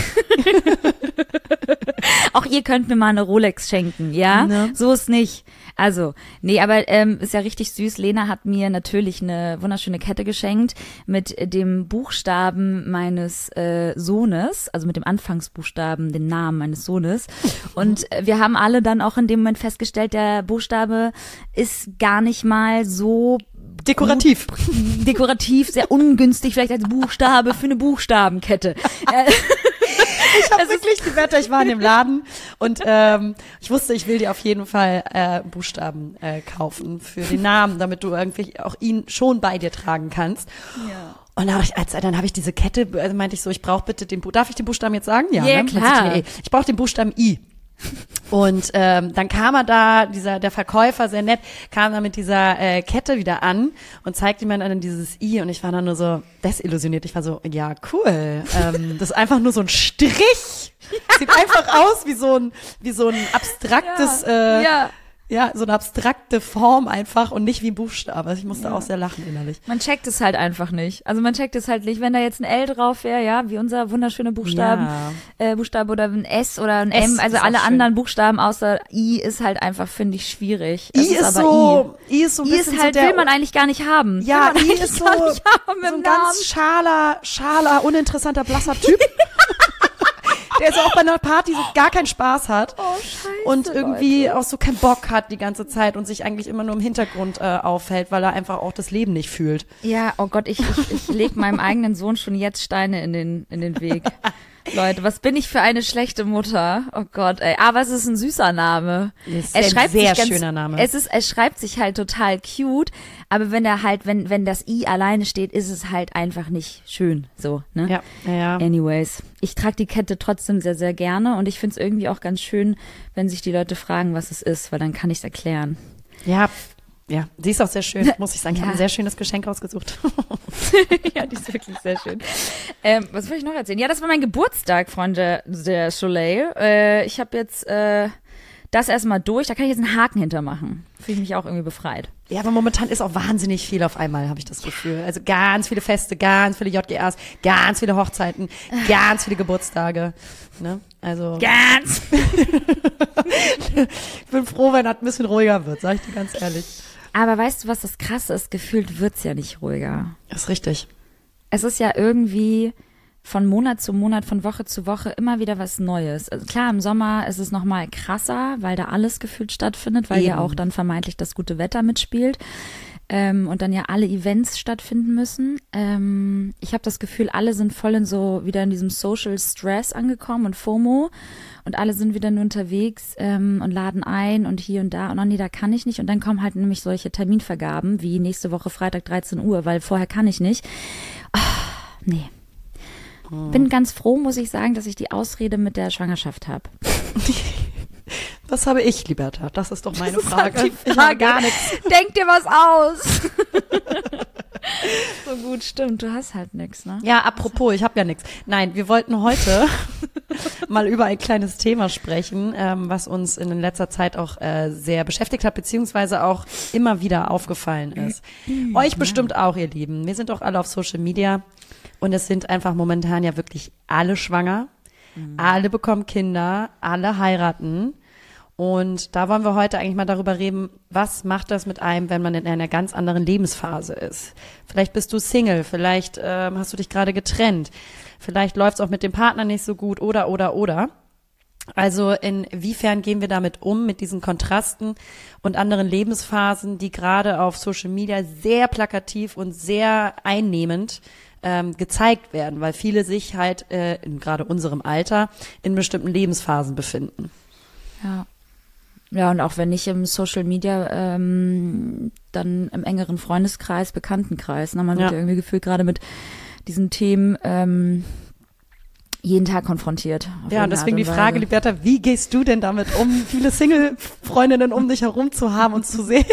auch ihr könnt mir mal eine Rolex schenken, ja? Ne? So ist nicht. Also, nee, aber ähm, ist ja richtig süß. Lena hat mir natürlich eine wunderschöne Kette geschenkt mit dem Buchstaben meines äh, Sohnes, also mit dem Anfangsbuchstaben, den Namen meines Sohnes. Und äh, wir haben alle dann auch in dem Moment festgestellt, der Buchstabe ist gar nicht mal so Dekorativ. Dekorativ, sehr ungünstig, vielleicht als Buchstabe für eine Buchstabenkette. (laughs) ich habe wirklich die Wetter, ich war in dem Laden und ähm, ich wusste, ich will dir auf jeden Fall äh, Buchstaben äh, kaufen für den Namen, damit du irgendwie auch ihn schon bei dir tragen kannst. Ja. Und dann habe ich, als, dann habe ich diese Kette, also meinte ich so, ich brauche bitte den, darf ich den Buchstaben jetzt sagen? Ja, yeah, ne? klar. Ich brauche den Buchstaben I. Und ähm, dann kam er da, dieser der Verkäufer, sehr nett, kam da mit dieser äh, Kette wieder an und zeigte mir dann dieses I und ich war dann nur so desillusioniert. Ich war so, ja, cool. Ähm, (laughs) das ist einfach nur so ein Strich. Sieht einfach aus wie so ein, wie so ein abstraktes, ja. äh, ja. Ja, so eine abstrakte Form einfach und nicht wie ein Buchstabe. Also ich musste Ja. auch sehr lachen innerlich. Man checkt es halt einfach nicht. Also man checkt es halt nicht, wenn da jetzt ein L drauf wäre, ja, wie unser wunderschöner Buchstaben, Ja. äh, Buchstabe oder ein S oder ein S M, also ist alle schön. anderen Buchstaben außer I ist halt einfach, finde ich, schwierig. I ist, aber so, I ist so ein I. Ist halt, so will man eigentlich gar nicht haben. ja, I ist so, gar nicht haben so ein Namen. ganz schaler, schaler, uninteressanter, blasser Typ. (laughs) der so auch bei einer Party so gar keinen Spaß hat. Oh, scheiße, und irgendwie Leute. auch so keinen Bock hat die ganze Zeit und sich eigentlich immer nur im Hintergrund äh, aufhält, weil er einfach auch das Leben nicht fühlt. Ja, oh Gott, ich, ich, ich leg meinem eigenen Sohn schon jetzt Steine in den, in den Weg. (laughs) Leute, was bin ich für eine schlechte Mutter? Oh Gott, ey. Aber es ist ein süßer Name. Ist er ein schreibt sehr sich ganz, schöner Name. Es ist, es schreibt sich halt total cute, aber wenn er halt, wenn, wenn das I alleine steht, ist es halt einfach nicht schön, so, ne? Ja, ja, ja. Anyways, ich trage die Kette trotzdem sehr, sehr gerne und ich finde es irgendwie auch ganz schön, wenn sich die Leute fragen, was es ist, weil dann kann ich es erklären. Ja, ja, sie ist auch sehr schön, (laughs) muss ich sagen. Ich Ja. habe ein sehr schönes Geschenk ausgesucht. (laughs) ja, die ist wirklich sehr schön. Ähm, was wollte ich noch erzählen? Ja, das war mein Geburtstag, Freunde der Soleil. Äh, ich habe jetzt äh, das erstmal durch. Da kann ich jetzt einen Haken hintermachen. Fühle ich mich auch irgendwie befreit. Ja, aber momentan ist auch wahnsinnig viel auf einmal, habe ich das Gefühl. Also ganz viele Feste, ganz viele JGAs, ganz viele Hochzeiten, ganz viele Geburtstage. Ne? Also Ganz. (laughs) ich bin froh, wenn das ein bisschen ruhiger wird, sag ich dir ganz ehrlich. Aber weißt du, was das Krasse ist? Gefühlt wird's ja nicht ruhiger. Das ist richtig. Es ist ja irgendwie von Monat zu Monat, von Woche zu Woche immer wieder was Neues. Also klar, im Sommer ist es noch mal krasser, weil da alles gefühlt stattfindet, weil ja Eben. auch dann vermeintlich das gute Wetter mitspielt. Ähm, und dann ja alle Events stattfinden müssen. Ähm, ich habe das Gefühl, alle sind voll in so wieder in diesem Social Stress angekommen und FOMO und alle sind wieder nur unterwegs ähm, und laden ein und hier und da und oh nee, da kann ich nicht und dann kommen halt nämlich solche Terminvergaben wie nächste Woche Freitag 13 Uhr, weil vorher kann ich nicht. Ah, nee. Bin ganz froh, muss ich sagen, dass ich die Ausrede mit der Schwangerschaft habe. (laughs) Was habe ich, Liberta? Das ist doch meine Das ist Frage. halt die Ich habe Frage. gar nichts. Denk dir was aus. (laughs) so gut, stimmt. Du hast halt nichts, ne? Ja, apropos, ich habe ja nichts. Nein, wir wollten heute (laughs) mal über ein kleines Thema sprechen, ähm, was uns in letzter Zeit auch äh, sehr beschäftigt hat, beziehungsweise auch immer wieder aufgefallen ist. Euch bestimmt auch, ihr Lieben. Wir sind doch alle auf Social Media und es sind einfach momentan ja wirklich alle schwanger, alle bekommen Kinder, alle heiraten. Und da wollen wir heute eigentlich mal darüber reden, was macht das mit einem, wenn man in einer ganz anderen Lebensphase ist. Vielleicht bist du Single, vielleicht ähm, hast du dich gerade getrennt, vielleicht läuft es auch mit dem Partner nicht so gut oder oder oder. Also inwiefern gehen wir damit um, mit diesen Kontrasten und anderen Lebensphasen, die gerade auf Social Media sehr plakativ und sehr einnehmend ähm, gezeigt werden, weil viele sich halt äh, in gerade unserem Alter in bestimmten Lebensphasen befinden. Ja. Ja, und auch wenn nicht im Social Media, ähm, dann im engeren Freundeskreis, Bekanntenkreis. Ne? Man wird Ja. ja irgendwie gefühlt gerade mit diesen Themen ähm, jeden Tag konfrontiert. Ja, und deswegen die Frage. Liberta, wie gehst du denn damit um, viele Single-Freundinnen um dich herum zu haben und zu sehen,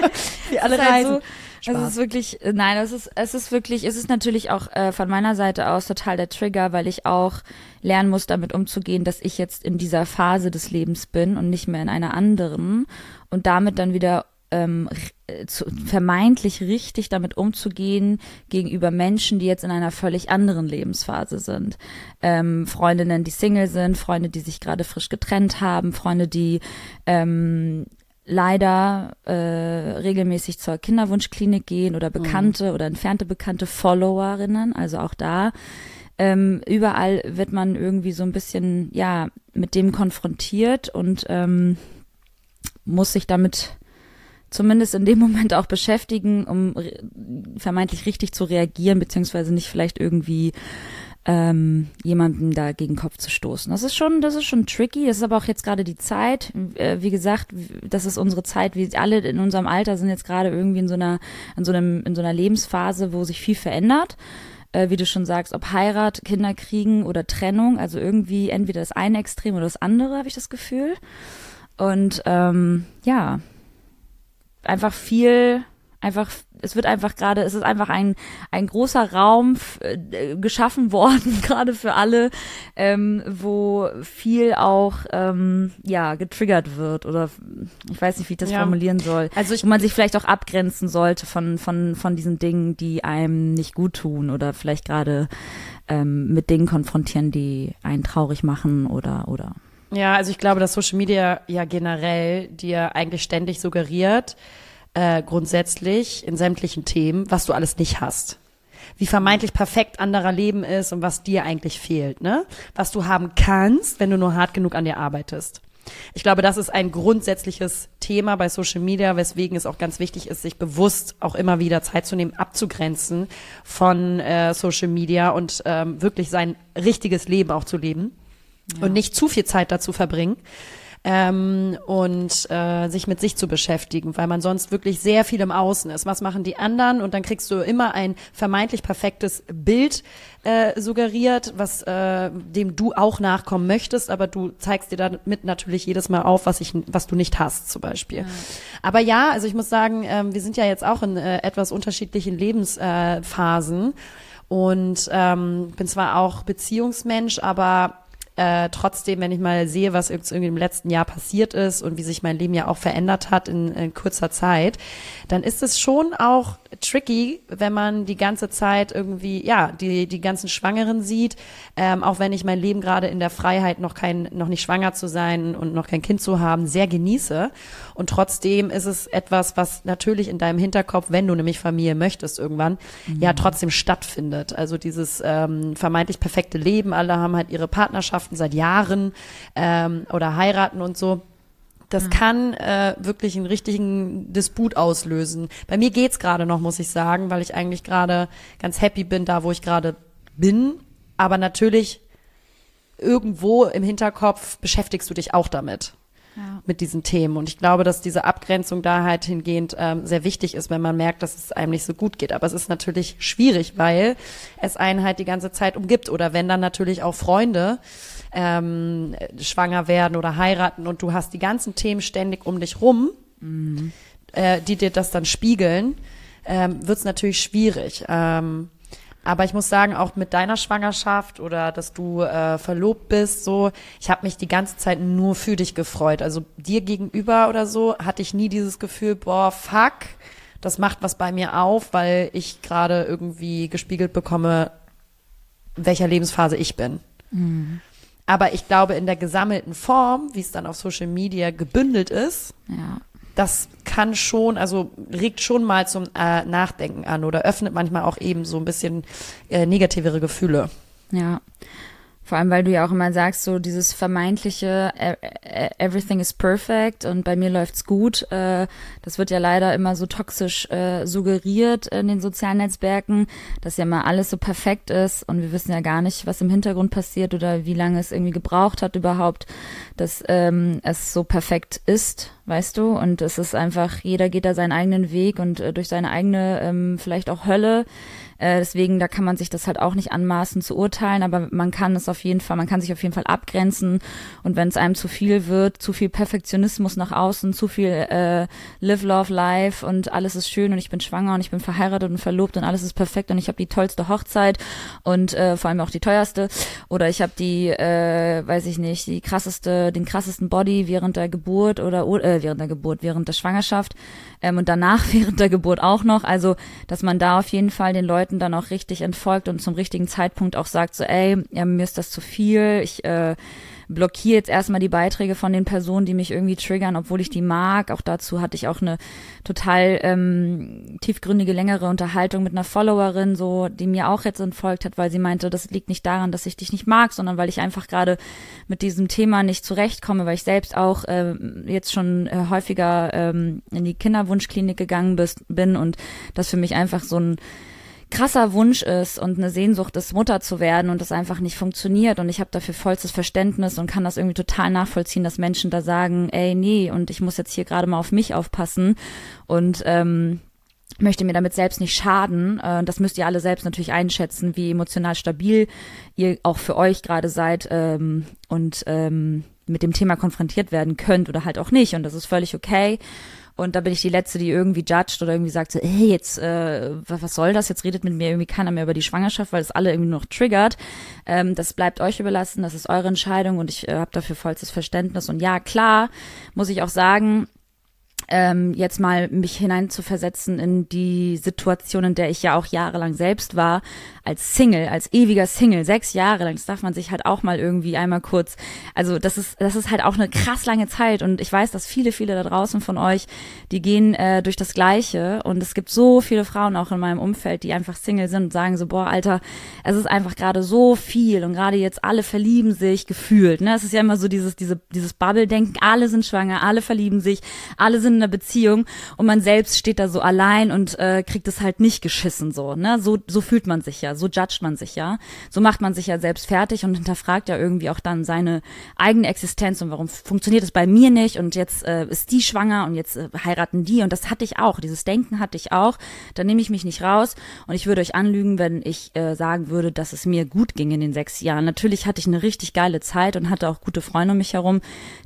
(laughs) wie alle halt reisen? So, es ist wirklich, äh, nein, es ist, es ist wirklich, es ist natürlich auch äh, von meiner Seite aus total der Trigger, weil ich auch lernen muss, damit umzugehen, dass ich jetzt in dieser Phase des Lebens bin und nicht mehr in einer anderen und damit dann wieder ähm, äh, zu, vermeintlich richtig damit umzugehen gegenüber Menschen, die jetzt in einer völlig anderen Lebensphase sind. Ähm, Freundinnen, die Single sind, Freunde, die sich gerade frisch getrennt haben, Freunde, die ähm, leider äh, regelmäßig zur Kinderwunschklinik gehen oder Bekannte oder entfernte Bekannte Followerinnen, also auch da. Ähm, überall wird man irgendwie so ein bisschen, ja, mit dem konfrontiert und ähm, muss sich damit zumindest in dem Moment auch beschäftigen, um vermeintlich richtig zu reagieren, beziehungsweise nicht vielleicht irgendwie ähm, jemandem da gegen Kopf zu stoßen. Das ist schon, das ist schon tricky. Das ist aber auch jetzt gerade die Zeit. Äh, wie gesagt, das ist unsere Zeit. Wir alle in unserem Alter sind jetzt gerade irgendwie in so einer, in so einem, in so einer Lebensphase, wo sich viel verändert. äh, wie du schon sagst, ob Heirat, Kinder kriegen oder Trennung, also irgendwie entweder das eine Extrem oder das andere, habe ich das Gefühl. Und ähm, ja, einfach viel einfach, es wird einfach gerade, es ist einfach ein, ein großer Raum äh, geschaffen (laughs) worden, gerade für alle, ähm, wo viel auch, ähm, ja, getriggert wird oder ich weiß nicht, wie ich das ja. formulieren soll. Also ich, wo man sich vielleicht auch abgrenzen sollte von, von, von diesen Dingen, die einem nicht gut tun oder vielleicht gerade ähm, mit Dingen konfrontieren, die einen traurig machen oder, oder. Ja, also ich glaube, dass Social Media ja generell dir eigentlich ständig suggeriert, äh, grundsätzlich in sämtlichen Themen, was du alles nicht hast. Wie vermeintlich perfekt anderer Leben ist und was dir eigentlich fehlt, ne? Was du haben kannst, wenn du nur hart genug an dir arbeitest. Ich glaube, das ist ein grundsätzliches Thema bei Social Media, weswegen es auch ganz wichtig ist, sich bewusst auch immer wieder Zeit zu nehmen, abzugrenzen von äh, Social Media und ähm, wirklich sein richtiges Leben auch zu leben ja. und nicht zu viel Zeit dazu verbringen ähm, und äh, sich mit sich zu beschäftigen, weil man sonst wirklich sehr viel im Außen ist. Was machen die anderen? Und dann kriegst du immer ein vermeintlich perfektes Bild äh, suggeriert, was äh, dem du auch nachkommen möchtest, aber du zeigst dir damit natürlich jedes Mal auf, was ich, was du nicht hast, zum Beispiel. Ja. Aber ja, also ich muss sagen, äh, wir sind ja jetzt auch in äh, etwas unterschiedlichen Lebensphasen. Und ähm, bin zwar auch Beziehungsmensch, aber äh, trotzdem, wenn ich mal sehe, was irgendwie im letzten Jahr passiert ist und wie sich mein Leben ja auch verändert hat in, in kurzer Zeit, dann ist es schon auch tricky, wenn man die ganze Zeit irgendwie, ja, die, die ganzen Schwangeren sieht, ähm, auch wenn ich mein Leben gerade in der Freiheit noch kein, noch nicht schwanger zu sein und noch kein Kind zu haben, sehr genieße. Und trotzdem ist es etwas, was natürlich in deinem Hinterkopf, wenn du nämlich Familie möchtest irgendwann, mhm. ja trotzdem stattfindet. Also dieses ähm, vermeintlich perfekte Leben, alle haben halt ihre Partnerschaften seit Jahren ähm, oder heiraten und so. Das mhm. kann äh, wirklich einen richtigen Disput auslösen. Bei mir geht's gerade noch, muss ich sagen, weil ich eigentlich gerade ganz happy bin, da wo ich gerade bin. Aber natürlich irgendwo im Hinterkopf beschäftigst du dich auch damit. Ja. mit diesen Themen. Und ich glaube, dass diese Abgrenzung da halt hingehend ähm, sehr wichtig ist, wenn man merkt, dass es einem nicht so gut geht. Aber es ist natürlich schwierig, weil es einen halt die ganze Zeit umgibt. Oder wenn dann natürlich auch Freunde ähm, schwanger werden oder heiraten und du hast die ganzen Themen ständig um dich rum, mhm. äh, die dir das dann spiegeln, ähm, wird es natürlich schwierig. Ähm, aber ich muss sagen, auch mit deiner Schwangerschaft oder dass du äh, verlobt bist, so, ich habe mich die ganze Zeit nur für dich gefreut. Also dir gegenüber oder so hatte ich nie dieses Gefühl, boah, fuck, das macht was bei mir auf, weil ich gerade irgendwie gespiegelt bekomme, welcher Lebensphase ich bin. Mhm. Aber ich glaube, in der gesammelten Form, wie es dann auf Social Media gebündelt ist, ja. Das kann schon, also regt schon mal zum äh, Nachdenken an oder öffnet manchmal auch eben so ein bisschen äh, negativere Gefühle. Ja. Vor allem, weil du ja auch immer sagst, so dieses vermeintliche e, e, Everything is perfect und bei mir läuft's gut. Äh, das wird ja leider immer so toxisch äh, suggeriert in den sozialen Netzwerken, dass ja mal alles so perfekt ist und wir wissen ja gar nicht, was im Hintergrund passiert oder wie lange es irgendwie gebraucht hat überhaupt, dass ähm, es so perfekt ist, weißt du? Und es ist einfach, jeder geht da seinen eigenen Weg und äh, durch seine eigene ähm, vielleicht auch Hölle äh, deswegen, da kann man sich das halt auch nicht anmaßen zu urteilen, aber man kann es auf jeden Fall, man kann sich auf jeden Fall abgrenzen. Und wenn es einem zu viel wird, zu viel Perfektionismus nach außen, zu viel äh, Live, Love, Life und alles ist schön und ich bin schwanger und ich bin verheiratet und verlobt und alles ist perfekt und ich habe die tollste Hochzeit und äh, vor allem auch die teuerste oder ich habe die, äh, weiß ich nicht, die krasseste, den krassesten Body während der Geburt oder äh, während der Geburt, während der Schwangerschaft ähm, und danach (laughs) während der Geburt auch noch. Also, dass man da auf jeden Fall den Leuten dann auch richtig entfolgt und zum richtigen Zeitpunkt auch sagt, so, ey, ja, mir ist das zu viel, ich äh, blockiere jetzt erstmal die Beiträge von den Personen, die mich irgendwie triggern, obwohl ich die mag. Auch dazu hatte ich auch eine total ähm, tiefgründige, längere Unterhaltung mit einer Followerin, so, die mir auch jetzt entfolgt hat, weil sie meinte, das liegt nicht daran, dass ich dich nicht mag, sondern weil ich einfach gerade mit diesem Thema nicht zurechtkomme, weil ich selbst auch äh, jetzt schon äh, häufiger ähm, in die Kinderwunschklinik gegangen bist, bin und das für mich einfach so ein krasser Wunsch ist und eine Sehnsucht ist, Mutter zu werden und das einfach nicht funktioniert. Und ich habe dafür vollstes Verständnis und kann das irgendwie total nachvollziehen, dass Menschen da sagen, ey, nee, und ich muss jetzt hier gerade mal auf mich aufpassen. Und ähm, möchte mir damit selbst nicht schaden. Äh, das müsst ihr alle selbst natürlich einschätzen, wie emotional stabil ihr auch für euch gerade seid ähm, und ähm, mit dem Thema konfrontiert werden könnt oder halt auch nicht. Und das ist völlig okay. Und da bin ich die Letzte, die irgendwie judgt oder irgendwie sagt so, hey, jetzt, äh, was soll das? Jetzt redet mit mir irgendwie keiner mehr über die Schwangerschaft, weil es alle irgendwie noch triggert. Ähm, das bleibt euch überlassen, das ist eure Entscheidung und ich äh, habe dafür vollstes Verständnis. Und ja, klar, muss ich auch sagen, ähm, jetzt mal mich hineinzuversetzen in die Situation, in der ich ja auch jahrelang selbst war, als Single, als ewiger Single, sechs Jahre lang, das darf man sich halt auch mal irgendwie einmal kurz, also das ist, das ist halt auch eine krass lange Zeit und ich weiß, dass viele, viele da draußen von euch, die gehen äh, durch das Gleiche und es gibt so viele Frauen auch in meinem Umfeld, die einfach Single sind und sagen so, boah, Alter, es ist einfach gerade so viel und gerade jetzt alle verlieben sich gefühlt, ne, es ist ja immer so dieses, diese, dieses Bubble-Denken, alle sind schwanger, alle verlieben sich, alle sind in einer Beziehung und man selbst steht da so allein und äh, kriegt es halt nicht geschissen so, ne, so, so fühlt man sich ja so judgt man sich ja. So macht man sich ja selbst fertig und hinterfragt ja irgendwie auch dann seine eigene Existenz und warum funktioniert es bei mir nicht und jetzt äh, ist die schwanger und jetzt äh, heiraten die und das hatte ich auch, dieses Denken hatte ich auch. Da nehme ich mich nicht raus und ich würde euch anlügen, wenn ich äh, sagen würde, dass es mir gut ging in den sechs Jahren. Natürlich hatte ich eine richtig geile Zeit und hatte auch gute Freunde um mich herum,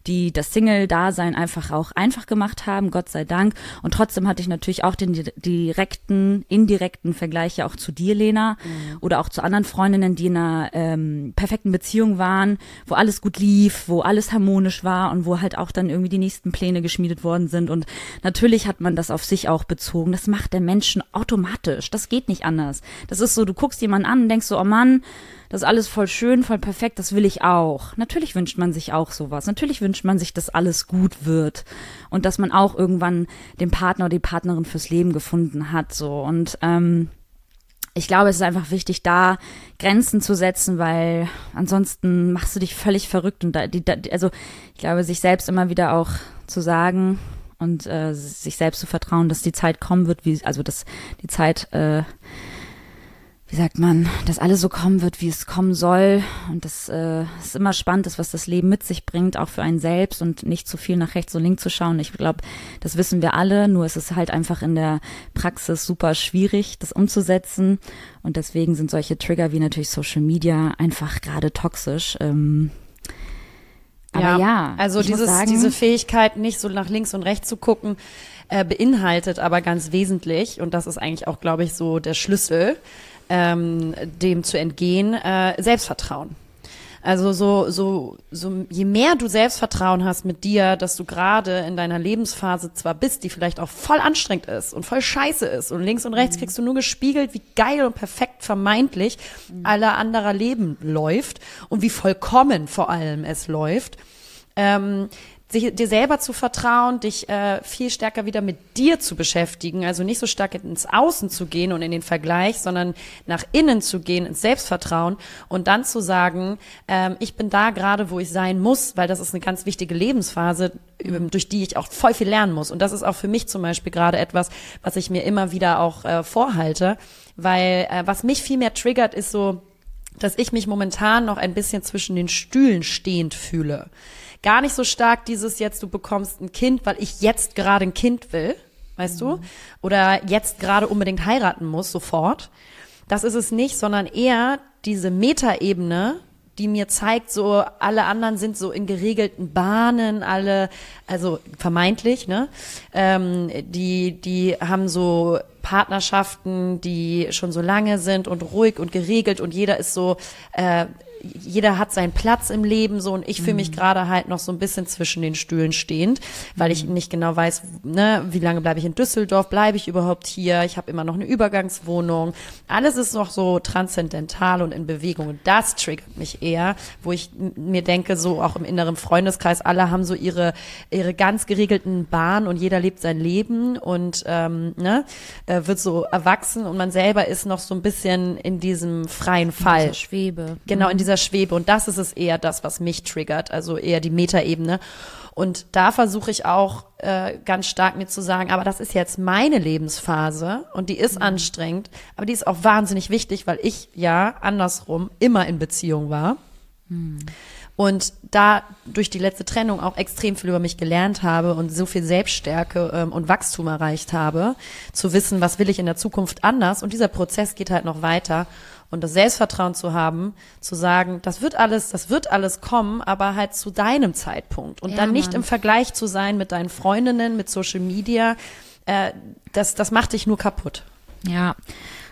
die das Single-Dasein einfach auch einfach gemacht haben, Gott sei Dank. Und trotzdem hatte ich natürlich auch den direkten, indirekten Vergleich ja auch zu dir, Lena. Mhm. Oder auch zu anderen Freundinnen, die in einer ähm, perfekten Beziehung waren, wo alles gut lief, wo alles harmonisch war und wo halt auch dann irgendwie die nächsten Pläne geschmiedet worden sind. Und natürlich hat man das auf sich auch bezogen. Das macht der Menschen automatisch. Das geht nicht anders. Das ist so, du guckst jemanden an und denkst so, oh Mann, das ist alles voll schön, voll perfekt, das will ich auch. Natürlich wünscht man sich auch sowas. Natürlich wünscht man sich, dass alles gut wird und dass man auch irgendwann den Partner oder die Partnerin fürs Leben gefunden hat. So und ähm, ich glaube, es ist einfach wichtig, da Grenzen zu setzen, weil ansonsten machst du dich völlig verrückt und da, die, da, also ich glaube, sich selbst immer wieder auch zu sagen und äh, sich selbst zu vertrauen, dass die Zeit kommen wird, wie also dass die Zeit äh, wie sagt man, dass alles so kommen wird, wie es kommen soll und dass äh, es immer spannend ist, was das Leben mit sich bringt, auch für einen selbst und nicht zu viel nach rechts und links zu schauen. Ich glaube, das wissen wir alle, nur es ist halt einfach in der Praxis super schwierig, das umzusetzen und deswegen sind solche Trigger wie natürlich Social Media einfach gerade toxisch. Ähm, aber ja, ja also dieses, sagen, diese Fähigkeit, nicht so nach links und rechts zu gucken, äh, beinhaltet aber ganz wesentlich, und das ist eigentlich auch, glaube ich, so der Schlüssel, ähm, dem zu entgehen, äh, Selbstvertrauen. Also so, so, so, je mehr du Selbstvertrauen hast mit dir, dass du gerade in deiner Lebensphase zwar bist, die vielleicht auch voll anstrengend ist und voll scheiße ist und links und rechts mhm. kriegst du nur gespiegelt, wie geil und perfekt vermeintlich mhm. aller anderer Leben läuft und wie vollkommen vor allem es läuft. Ähm, sich, dir selber zu vertrauen, dich äh, viel stärker wieder mit dir zu beschäftigen, also nicht so stark ins Außen zu gehen und in den Vergleich, sondern nach innen zu gehen, ins Selbstvertrauen und dann zu sagen, ähm, ich bin da gerade, wo ich sein muss, weil das ist eine ganz wichtige Lebensphase, ähm, durch die ich auch voll viel lernen muss. Und das ist auch für mich zum Beispiel gerade etwas, was ich mir immer wieder auch äh, vorhalte, weil äh, was mich viel mehr triggert, ist so, dass ich mich momentan noch ein bisschen zwischen den Stühlen stehend fühle gar nicht so stark dieses jetzt, du bekommst ein Kind, weil ich jetzt gerade ein Kind will, weißt mhm. du? Oder jetzt gerade unbedingt heiraten muss, sofort. Das ist es nicht, sondern eher diese Metaebene, die mir zeigt, so alle anderen sind so in geregelten Bahnen, alle, also vermeintlich, ne? Ähm, die, die haben so Partnerschaften, die schon so lange sind und ruhig und geregelt und jeder ist so äh, jeder hat seinen Platz im Leben so und ich fühle mich mhm. gerade halt noch so ein bisschen zwischen den Stühlen stehend, weil ich mhm. nicht genau weiß, ne, wie lange bleibe ich in Düsseldorf, bleibe ich überhaupt hier, ich habe immer noch eine Übergangswohnung. Alles ist noch so transzendental und in Bewegung und das triggert mich eher, wo ich mir denke, so auch im inneren Freundeskreis, alle haben so ihre ihre ganz geregelten Bahnen und jeder lebt sein Leben und ähm, ne, äh, wird so erwachsen und man selber ist noch so ein bisschen in diesem freien Fall. Schwebe. Genau, in dieser Schwebe. Und das ist es eher das, was mich triggert, also eher die Metaebene. Und da versuche ich auch äh, ganz stark mir zu sagen, aber das ist jetzt meine Lebensphase und die ist mhm. anstrengend, aber die ist auch wahnsinnig wichtig, weil ich ja andersrum immer in Beziehung war. Mhm. Und da durch die letzte Trennung auch extrem viel über mich gelernt habe und so viel Selbststärke ähm, und Wachstum erreicht habe, zu wissen, was will ich in der Zukunft anders. Und dieser Prozess geht halt noch weiter. Und das Selbstvertrauen zu haben, zu sagen, das wird alles, das wird alles kommen, aber halt zu deinem Zeitpunkt. Und Ja, dann nicht Mann. im Vergleich zu sein mit deinen Freundinnen, mit Social Media. Äh, das, das macht dich nur kaputt. Ja,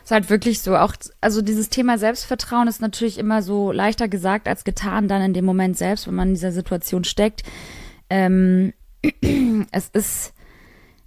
ist halt wirklich so. Auch, also dieses Thema Selbstvertrauen ist natürlich immer so leichter gesagt als getan, dann in dem Moment selbst, wenn man in dieser Situation steckt. Ähm, (clears throat) es ist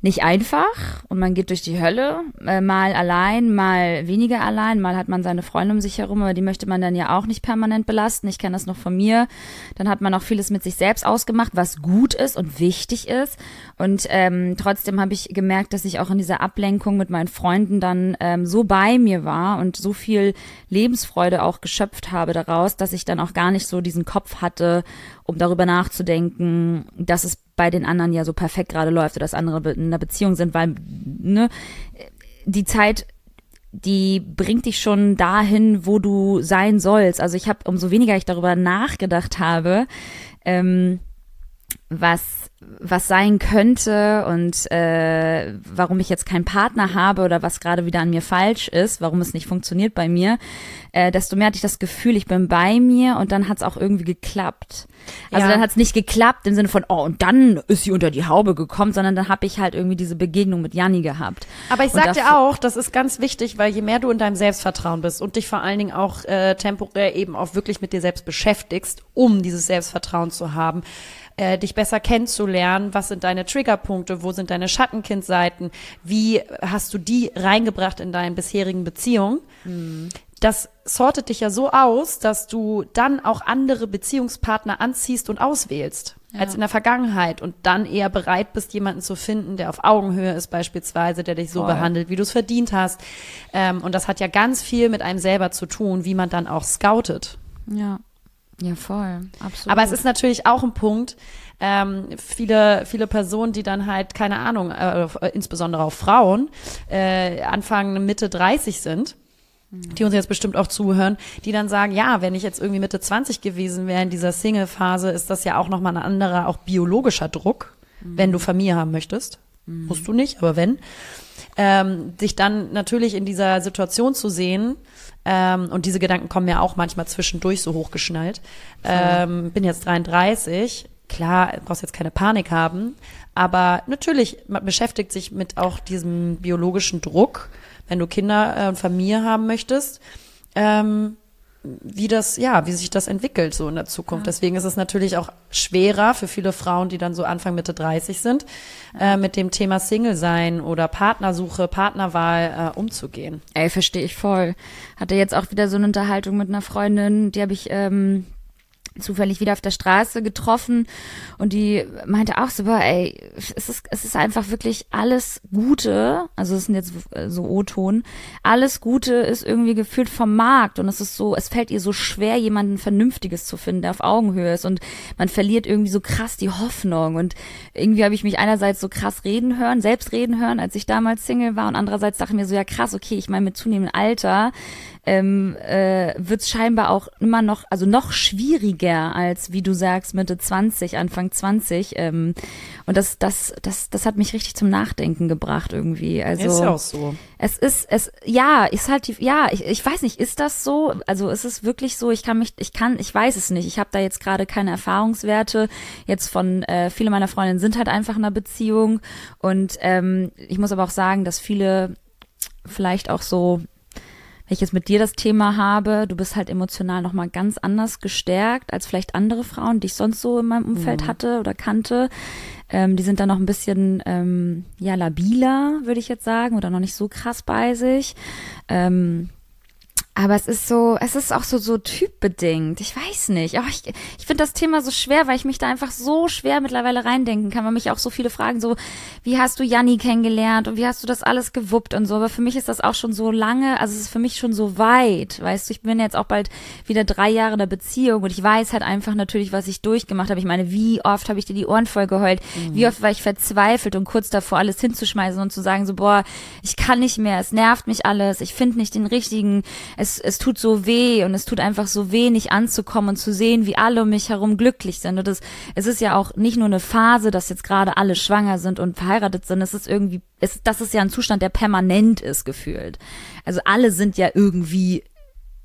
nicht einfach und man geht durch die Hölle, äh, mal allein, mal weniger allein, mal hat man seine Freunde um sich herum, aber die möchte man dann ja auch nicht permanent belasten. Ich kenne das noch von mir. Dann hat man auch vieles mit sich selbst ausgemacht, was gut ist und wichtig ist. Und ähm, trotzdem habe ich gemerkt, dass ich auch in dieser Ablenkung mit meinen Freunden dann ähm, so bei mir war und so viel Lebensfreude auch geschöpft habe daraus, dass ich dann auch gar nicht so diesen Kopf hatte, um darüber nachzudenken, dass es bei den anderen ja so perfekt gerade läuft oder dass andere in einer Beziehung sind, weil ne, die Zeit die bringt dich schon dahin, wo du sein sollst. Also ich habe, umso weniger ich darüber nachgedacht habe, ähm, was was sein könnte und äh, warum ich jetzt keinen Partner habe oder was gerade wieder an mir falsch ist, warum es nicht funktioniert bei mir, äh, desto mehr hatte ich das Gefühl, ich bin bei mir und dann hat es auch irgendwie geklappt. Also Ja. dann hat es nicht geklappt im Sinne von, oh, und dann ist sie unter die Haube gekommen, sondern dann habe ich halt irgendwie diese Begegnung mit Janni gehabt. Aber ich sag dir auch, das ist ganz wichtig, weil je mehr du in deinem Selbstvertrauen bist und dich vor allen Dingen auch äh, temporär eben auch wirklich mit dir selbst beschäftigst, um dieses Selbstvertrauen zu haben, äh, dich besser kennenzulernen, was sind deine Triggerpunkte, wo sind deine Schattenkindseiten, wie hast du die reingebracht in deinen bisherigen Beziehungen, das sortet dich ja so aus, dass du dann auch andere Beziehungspartner anziehst und auswählst als in der Vergangenheit und dann eher bereit bist, jemanden zu finden, der auf Augenhöhe ist beispielsweise, der dich so Voll. behandelt, wie du es verdient hast. Ähm, und das hat ja ganz viel mit einem selber zu tun, wie man dann auch scoutet. Ja. Ja, voll. Absolut. Aber es ist natürlich auch ein Punkt, ähm, viele, viele Personen, die dann halt, keine Ahnung, äh, insbesondere auch Frauen, äh, Anfang Mitte 30 sind, die uns jetzt bestimmt auch zuhören, die dann sagen, ja, wenn ich jetzt irgendwie Mitte 20 gewesen wäre in dieser Single-Phase, ist das ja auch nochmal ein anderer, auch biologischer Druck, wenn du Familie haben möchtest. Musst du nicht, aber wenn. Ähm, sich dann natürlich in dieser Situation zu sehen, ähm, und diese Gedanken kommen ja auch manchmal zwischendurch so hochgeschnallt. Ähm, bin jetzt 33, klar, brauchst jetzt keine Panik haben, aber natürlich, man beschäftigt sich mit auch diesem biologischen Druck, wenn du Kinder äh, und Familie haben möchtest, ähm, wie das, ja, wie sich das entwickelt so in der Zukunft. Deswegen ist es natürlich auch schwerer für viele Frauen, die dann so Anfang Mitte 30 sind, äh, mit dem Thema Single sein oder Partnersuche, Partnerwahl äh, umzugehen. Ey, verstehe ich voll. Hatte jetzt auch wieder so eine Unterhaltung mit einer Freundin, die habe ich ähm, zufällig wieder auf der Straße getroffen und die meinte auch so, boah, ey, es ist, es ist einfach wirklich alles Gute, also es sind jetzt so O-Ton, alles Gute ist irgendwie gefühlt vom Markt und es ist so, es fällt ihr so schwer, jemanden Vernünftiges zu finden, der auf Augenhöhe ist und man verliert irgendwie so krass die Hoffnung und irgendwie habe ich mich einerseits so krass reden hören, selbst reden hören, als ich damals Single war und andererseits dachte ich mir so, ja krass, okay, ich meine mit zunehmendem Alter ähm, äh, wird es scheinbar auch immer noch, also noch schwieriger als, wie du sagst, Mitte 20, Anfang 20. Ähm, und das, das, das, das hat mich richtig zum Nachdenken gebracht irgendwie. Also ist ja auch so. es ist, es, ja, ist halt die, ja, ich, ich weiß nicht, ist das so? Also ist es wirklich so? Ich kann mich, ich kann, ich weiß es nicht. Ich habe da jetzt gerade keine Erfahrungswerte. Jetzt von, äh, viele meiner Freundinnen sind halt einfach in einer Beziehung. Und ähm, ich muss aber auch sagen, dass viele vielleicht auch so wenn ich jetzt mit dir das Thema habe, du bist halt emotional nochmal ganz anders gestärkt als vielleicht andere Frauen, die ich sonst so in meinem Umfeld hatte oder kannte. Ähm, die sind dann noch ein bisschen ähm, ja labiler, würde ich jetzt sagen, oder noch nicht so krass bei sich. Ähm, aber es ist so, es ist auch so, so typbedingt. Ich weiß nicht. Oh, ich ich finde das Thema so schwer, weil ich mich da einfach so schwer mittlerweile reindenken kann, weil mich auch so viele fragen, so, wie hast du Janni kennengelernt und wie hast du das alles gewuppt und so. Aber für mich ist das auch schon so lange, also es ist für mich schon so weit. Weißt du, ich bin jetzt auch bald wieder drei Jahre in der Beziehung und ich weiß halt einfach natürlich, was ich durchgemacht habe. Ich meine, wie oft habe ich dir die Ohren voll geheult? Wie oft war ich verzweifelt und kurz davor, alles hinzuschmeißen und zu sagen, so, boah, ich kann nicht mehr, es nervt mich alles, ich finde nicht den richtigen, es es, es tut so weh und es tut einfach so weh, nicht anzukommen und zu sehen, wie alle um mich herum glücklich sind. Und das, es ist ja auch nicht nur eine Phase, dass jetzt gerade alle schwanger sind und verheiratet sind. Es ist irgendwie, es, das ist ja ein Zustand, der permanent ist, gefühlt. Also alle sind ja irgendwie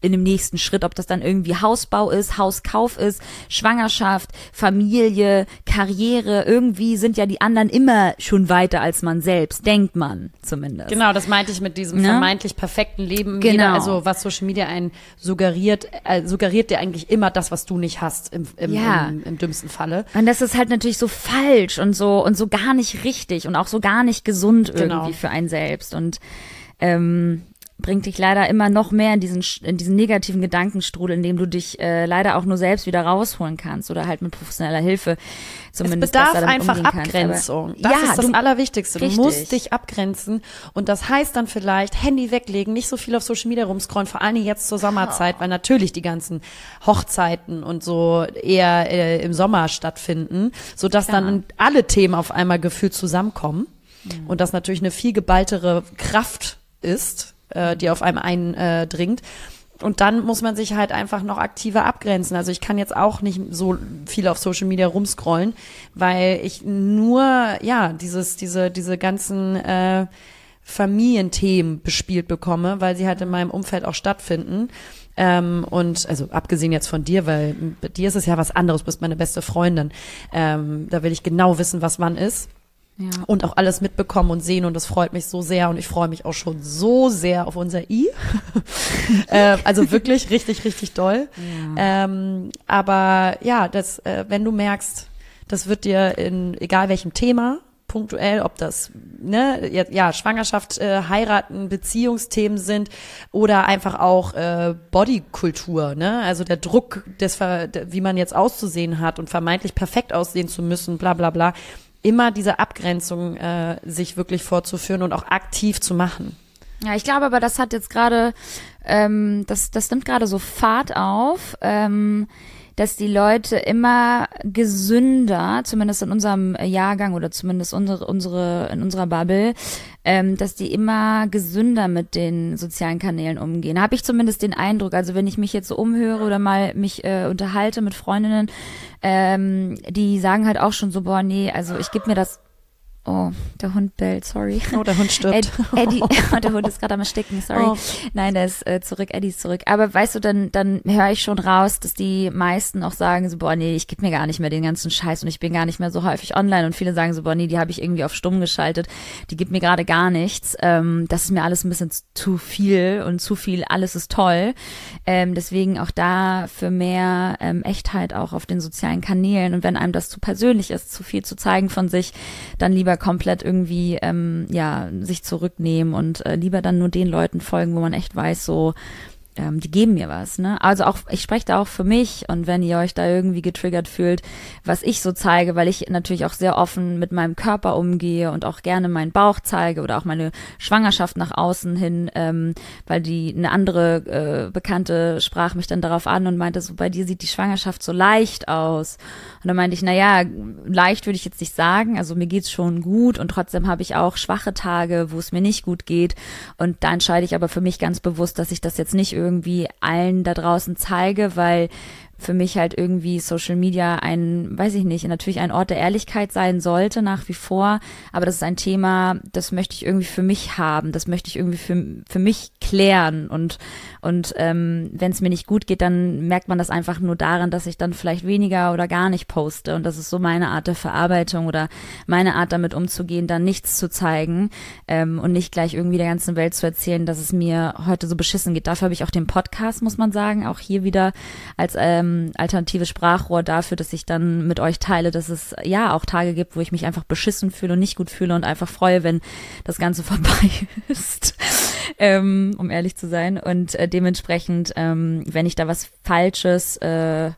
in dem nächsten Schritt, ob das dann irgendwie Hausbau ist, Hauskauf ist, Schwangerschaft, Familie, Karriere, irgendwie sind ja die anderen immer schon weiter als man selbst, denkt man zumindest. Genau, das meinte ich mit diesem Ne? vermeintlich perfekten Leben. Genau. Jeder, also was Social Media einen suggeriert, äh, suggeriert dir eigentlich immer das, was du nicht hast, im, im, Ja. im, im dümmsten Falle. Und das ist halt natürlich so falsch und so und so gar nicht richtig und auch so gar nicht gesund irgendwie Genau. für einen selbst und ähm, bringt dich leider immer noch mehr in diesen in diesen negativen Gedankenstrudel, in dem du dich äh, leider auch nur selbst wieder rausholen kannst oder halt mit professioneller Hilfe Es zumindest bedarf besser damit einfach. Abgrenzung. Das ja, ist das du, Allerwichtigste. Du Richtig. musst dich abgrenzen. Und das heißt dann vielleicht Handy weglegen, nicht so viel auf Social Media rumscrollen, vor allen Dingen jetzt zur Sommerzeit, weil natürlich die ganzen Hochzeiten und so eher äh, im Sommer stattfinden, sodass Klar. dann alle Themen auf einmal gefühlt zusammenkommen. Mhm. Und das natürlich eine viel geballtere Kraft ist, äh, die auf einem eindringt. Und dann muss man sich halt einfach noch aktiver abgrenzen. Also ich kann jetzt auch nicht so viel auf Social Media rumscrollen, weil ich nur, ja, dieses, diese, diese ganzen äh, Familienthemen bespielt bekomme, weil sie halt in meinem Umfeld auch stattfinden. Ähm, und also abgesehen jetzt von dir, weil bei dir ist es ja was anderes, du bist meine beste Freundin. Ähm, da will ich genau wissen, was wann ist ja. und auch alles mitbekommen und sehen und das freut mich so sehr und ich freue mich auch schon so sehr auf unser I. (laughs) äh, also wirklich richtig, richtig doll. Ähm, aber ja, das, äh, wenn du merkst, das wird dir in egal welchem Thema punktuell, ob das ne, ja, ja Schwangerschaft, äh, heiraten, Beziehungsthemen sind oder einfach auch äh, Bodykultur, ne? Also der Druck, des, wie man jetzt auszusehen hat und vermeintlich perfekt aussehen zu müssen, bla bla bla. Immer diese Abgrenzung äh, sich wirklich vorzuführen und auch aktiv zu machen. Ja, ich glaube aber, das hat jetzt gerade, ähm, das, das nimmt gerade so Fahrt auf, ähm, dass die Leute immer gesünder, zumindest in unserem Jahrgang oder zumindest unsere, unsere, in unserer Bubble, ähm, dass die immer gesünder mit den sozialen Kanälen umgehen. Habe ich zumindest den Eindruck. Also wenn ich mich jetzt so umhöre oder mal mich äh, unterhalte mit Freundinnen, ähm, die sagen halt auch schon so, boah, nee, also ich gebe mir das. Oh, der Hund bellt, sorry. Oh, der Hund stirbt. Ed, Eddie, (laughs) (laughs) der Hund ist gerade am Ersticken, sorry. Oh. Nein, der ist äh, zurück, Eddie ist zurück. Aber weißt du, dann, dann höre ich schon raus, dass die meisten auch sagen so, boah, nee, ich gebe mir gar nicht mehr den ganzen Scheiß und ich bin gar nicht mehr so häufig online. Und viele sagen so, boah, nee, die habe ich irgendwie auf stumm geschaltet. Die gibt mir gerade gar nichts. Ähm, das ist mir alles ein bisschen zu viel und zu viel, alles ist toll. Ähm, deswegen auch da für mehr ähm, Echtheit auch auf den sozialen Kanälen. Und wenn einem das zu persönlich ist, zu viel zu zeigen von sich, dann lieber komplett irgendwie ähm, ja sich zurücknehmen und äh, lieber dann nur den Leuten folgen, wo man echt weiß, so ähm, die geben mir was, ne? Also auch, ich spreche da auch für mich und wenn ihr euch da irgendwie getriggert fühlt, was ich so zeige, weil ich natürlich auch sehr offen mit meinem Körper umgehe und auch gerne meinen Bauch zeige oder auch meine Schwangerschaft nach außen hin, ähm, weil die eine andere äh, Bekannte sprach mich dann darauf an und meinte so, bei dir sieht die Schwangerschaft so leicht aus. Und dann meinte ich, na ja, leicht würde ich jetzt nicht sagen, also mir geht's schon gut und trotzdem habe ich auch schwache Tage, wo es mir nicht gut geht und da entscheide ich aber für mich ganz bewusst, dass ich das jetzt nicht irgendwie allen da draußen zeige, weil für mich halt irgendwie Social Media ein, weiß ich nicht, natürlich ein Ort der Ehrlichkeit sein sollte nach wie vor, aber das ist ein Thema, das möchte ich irgendwie für mich haben, das möchte ich irgendwie für, für mich klären und und ähm, wenn es mir nicht gut geht, dann merkt man das einfach nur daran, dass ich dann vielleicht weniger oder gar nicht poste und das ist so meine Art der Verarbeitung oder meine Art damit umzugehen, dann nichts zu zeigen ähm, und nicht gleich irgendwie der ganzen Welt zu erzählen, dass es mir heute so beschissen geht. Dafür habe ich auch den Podcast, muss man sagen, auch hier wieder als ähm, alternatives Sprachrohr dafür, dass ich dann mit euch teile, dass es ja auch Tage gibt, wo ich mich einfach beschissen fühle und nicht gut fühle und einfach freue, wenn das Ganze (laughs) vorbei ist, ähm, um ehrlich zu sein. Und äh, dementsprechend, ähm, wenn ich da was Falsches äh,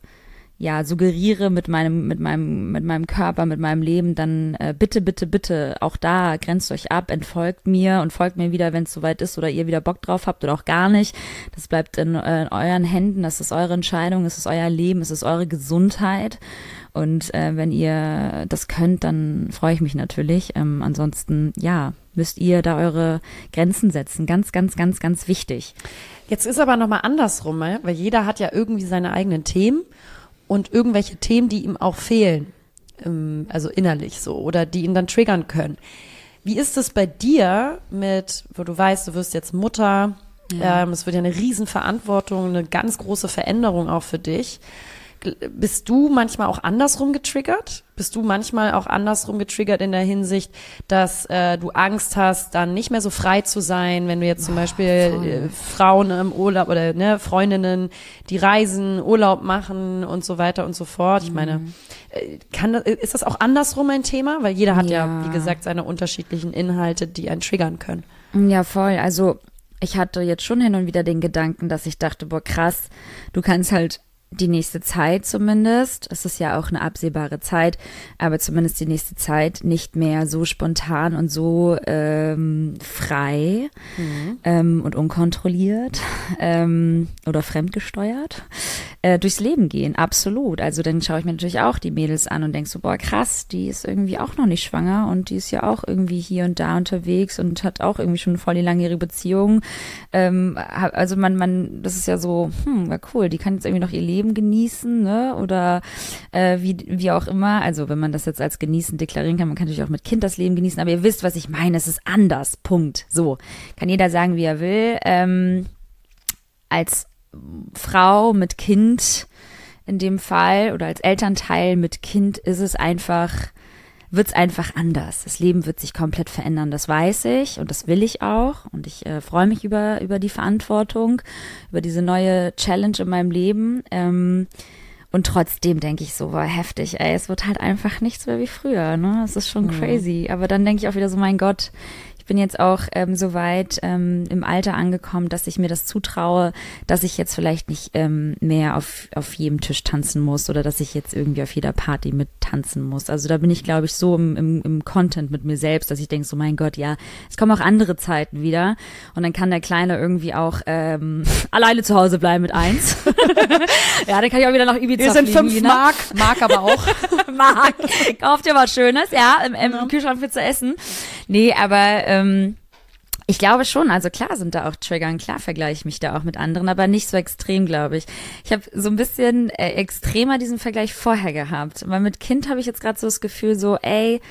ja suggeriere mit meinem mit meinem mit meinem Körper mit meinem Leben dann äh, bitte bitte bitte auch da grenzt euch ab entfolgt mir und folgt mir wieder wenn es soweit ist oder ihr wieder Bock drauf habt oder auch gar nicht. Das bleibt in, äh, in euren Händen das ist eure Entscheidung es ist euer Leben es ist eure Gesundheit. Und äh, wenn ihr das könnt dann freue ich mich natürlich. Ähm, ansonsten ja müsst ihr da eure Grenzen setzen. Ganz ganz ganz ganz wichtig. Jetzt ist aber nochmal andersrum, ne? weil jeder hat ja irgendwie seine eigenen Themen und irgendwelche Themen, die ihm auch fehlen, ähm, also innerlich so, oder die ihn dann triggern können. Wie ist es bei dir mit, wo du weißt, du wirst jetzt Mutter, ja. ähm, es wird ja eine Riesenverantwortung, eine ganz große Veränderung auch für dich. Bist du manchmal auch andersrum getriggert? Bist du manchmal auch andersrum getriggert in der Hinsicht, dass äh, du Angst hast, dann nicht mehr so frei zu sein, wenn du jetzt zum oh, Beispiel äh, Frauen im Urlaub oder ne, Freundinnen, die reisen, Urlaub machen und so weiter und so fort. Ich meine, mhm. äh, kann, ist das auch andersrum ein Thema? Weil jeder hat ja. ja, wie gesagt, seine unterschiedlichen Inhalte, die einen triggern können. Ja, voll. Also ich hatte jetzt schon hin und wieder den Gedanken, dass ich dachte, boah, krass, du kannst halt die nächste Zeit zumindest, es ist ja auch eine absehbare Zeit, aber zumindest die nächste Zeit nicht mehr so spontan und so ähm, frei mhm. ähm, und unkontrolliert (laughs) ähm, oder fremdgesteuert äh, durchs Leben gehen. Absolut. Also dann schaue ich mir natürlich auch die Mädels an und denke so, boah, krass, die ist irgendwie auch noch nicht schwanger und die ist ja auch irgendwie hier und da unterwegs und hat auch irgendwie schon voll die langjährige Beziehung. Ähm, also man, man, das ist ja so, hm, war cool, die kann jetzt irgendwie noch ihr Leben Leben genießen, ne? Oder äh, wie, wie auch immer. Also wenn man das jetzt als genießen deklarieren kann, man kann natürlich auch mit Kind das Leben genießen, aber ihr wisst, was ich meine. Es ist anders. Punkt. So. Kann jeder sagen, wie er will. Ähm, als Frau mit Kind in dem Fall oder als Elternteil mit Kind ist es einfach wird es einfach anders. Das Leben wird sich komplett verändern, das weiß ich und das will ich auch. Und ich äh, freue mich über, über die Verantwortung, über diese neue Challenge in meinem Leben. Ähm, und trotzdem denke ich so, war heftig, ey, es wird halt einfach nichts mehr wie früher, ne? Es ist schon mhm. crazy. Aber dann denke ich auch wieder so, mein Gott, bin jetzt auch ähm, so weit ähm, im Alter angekommen, dass ich mir das zutraue, dass ich jetzt vielleicht nicht ähm, mehr auf, auf jedem Tisch tanzen muss oder dass ich jetzt irgendwie auf jeder Party mit tanzen muss. Also da bin ich, glaube ich, so im, im, im Content mit mir selbst, dass ich denke so, mein Gott, ja, es kommen auch andere Zeiten wieder und dann kann der Kleine irgendwie auch ähm, (laughs) alleine zu Hause bleiben mit eins. (laughs) ja, dann kann ich auch wieder nach Ibiza Wir sind fünf Lina. Mark, Mark aber auch. (laughs) Mark, kauft dir was Schönes, ja, im, im ja. Kühlschrank für zu essen. Nee, aber ähm, ich glaube schon, also klar sind da auch Triggern, klar vergleiche ich mich da auch mit anderen, aber nicht so extrem, glaube ich. Ich habe so ein bisschen äh, extremer diesen Vergleich vorher gehabt, weil mit Kind habe ich jetzt gerade so das Gefühl, so, ey,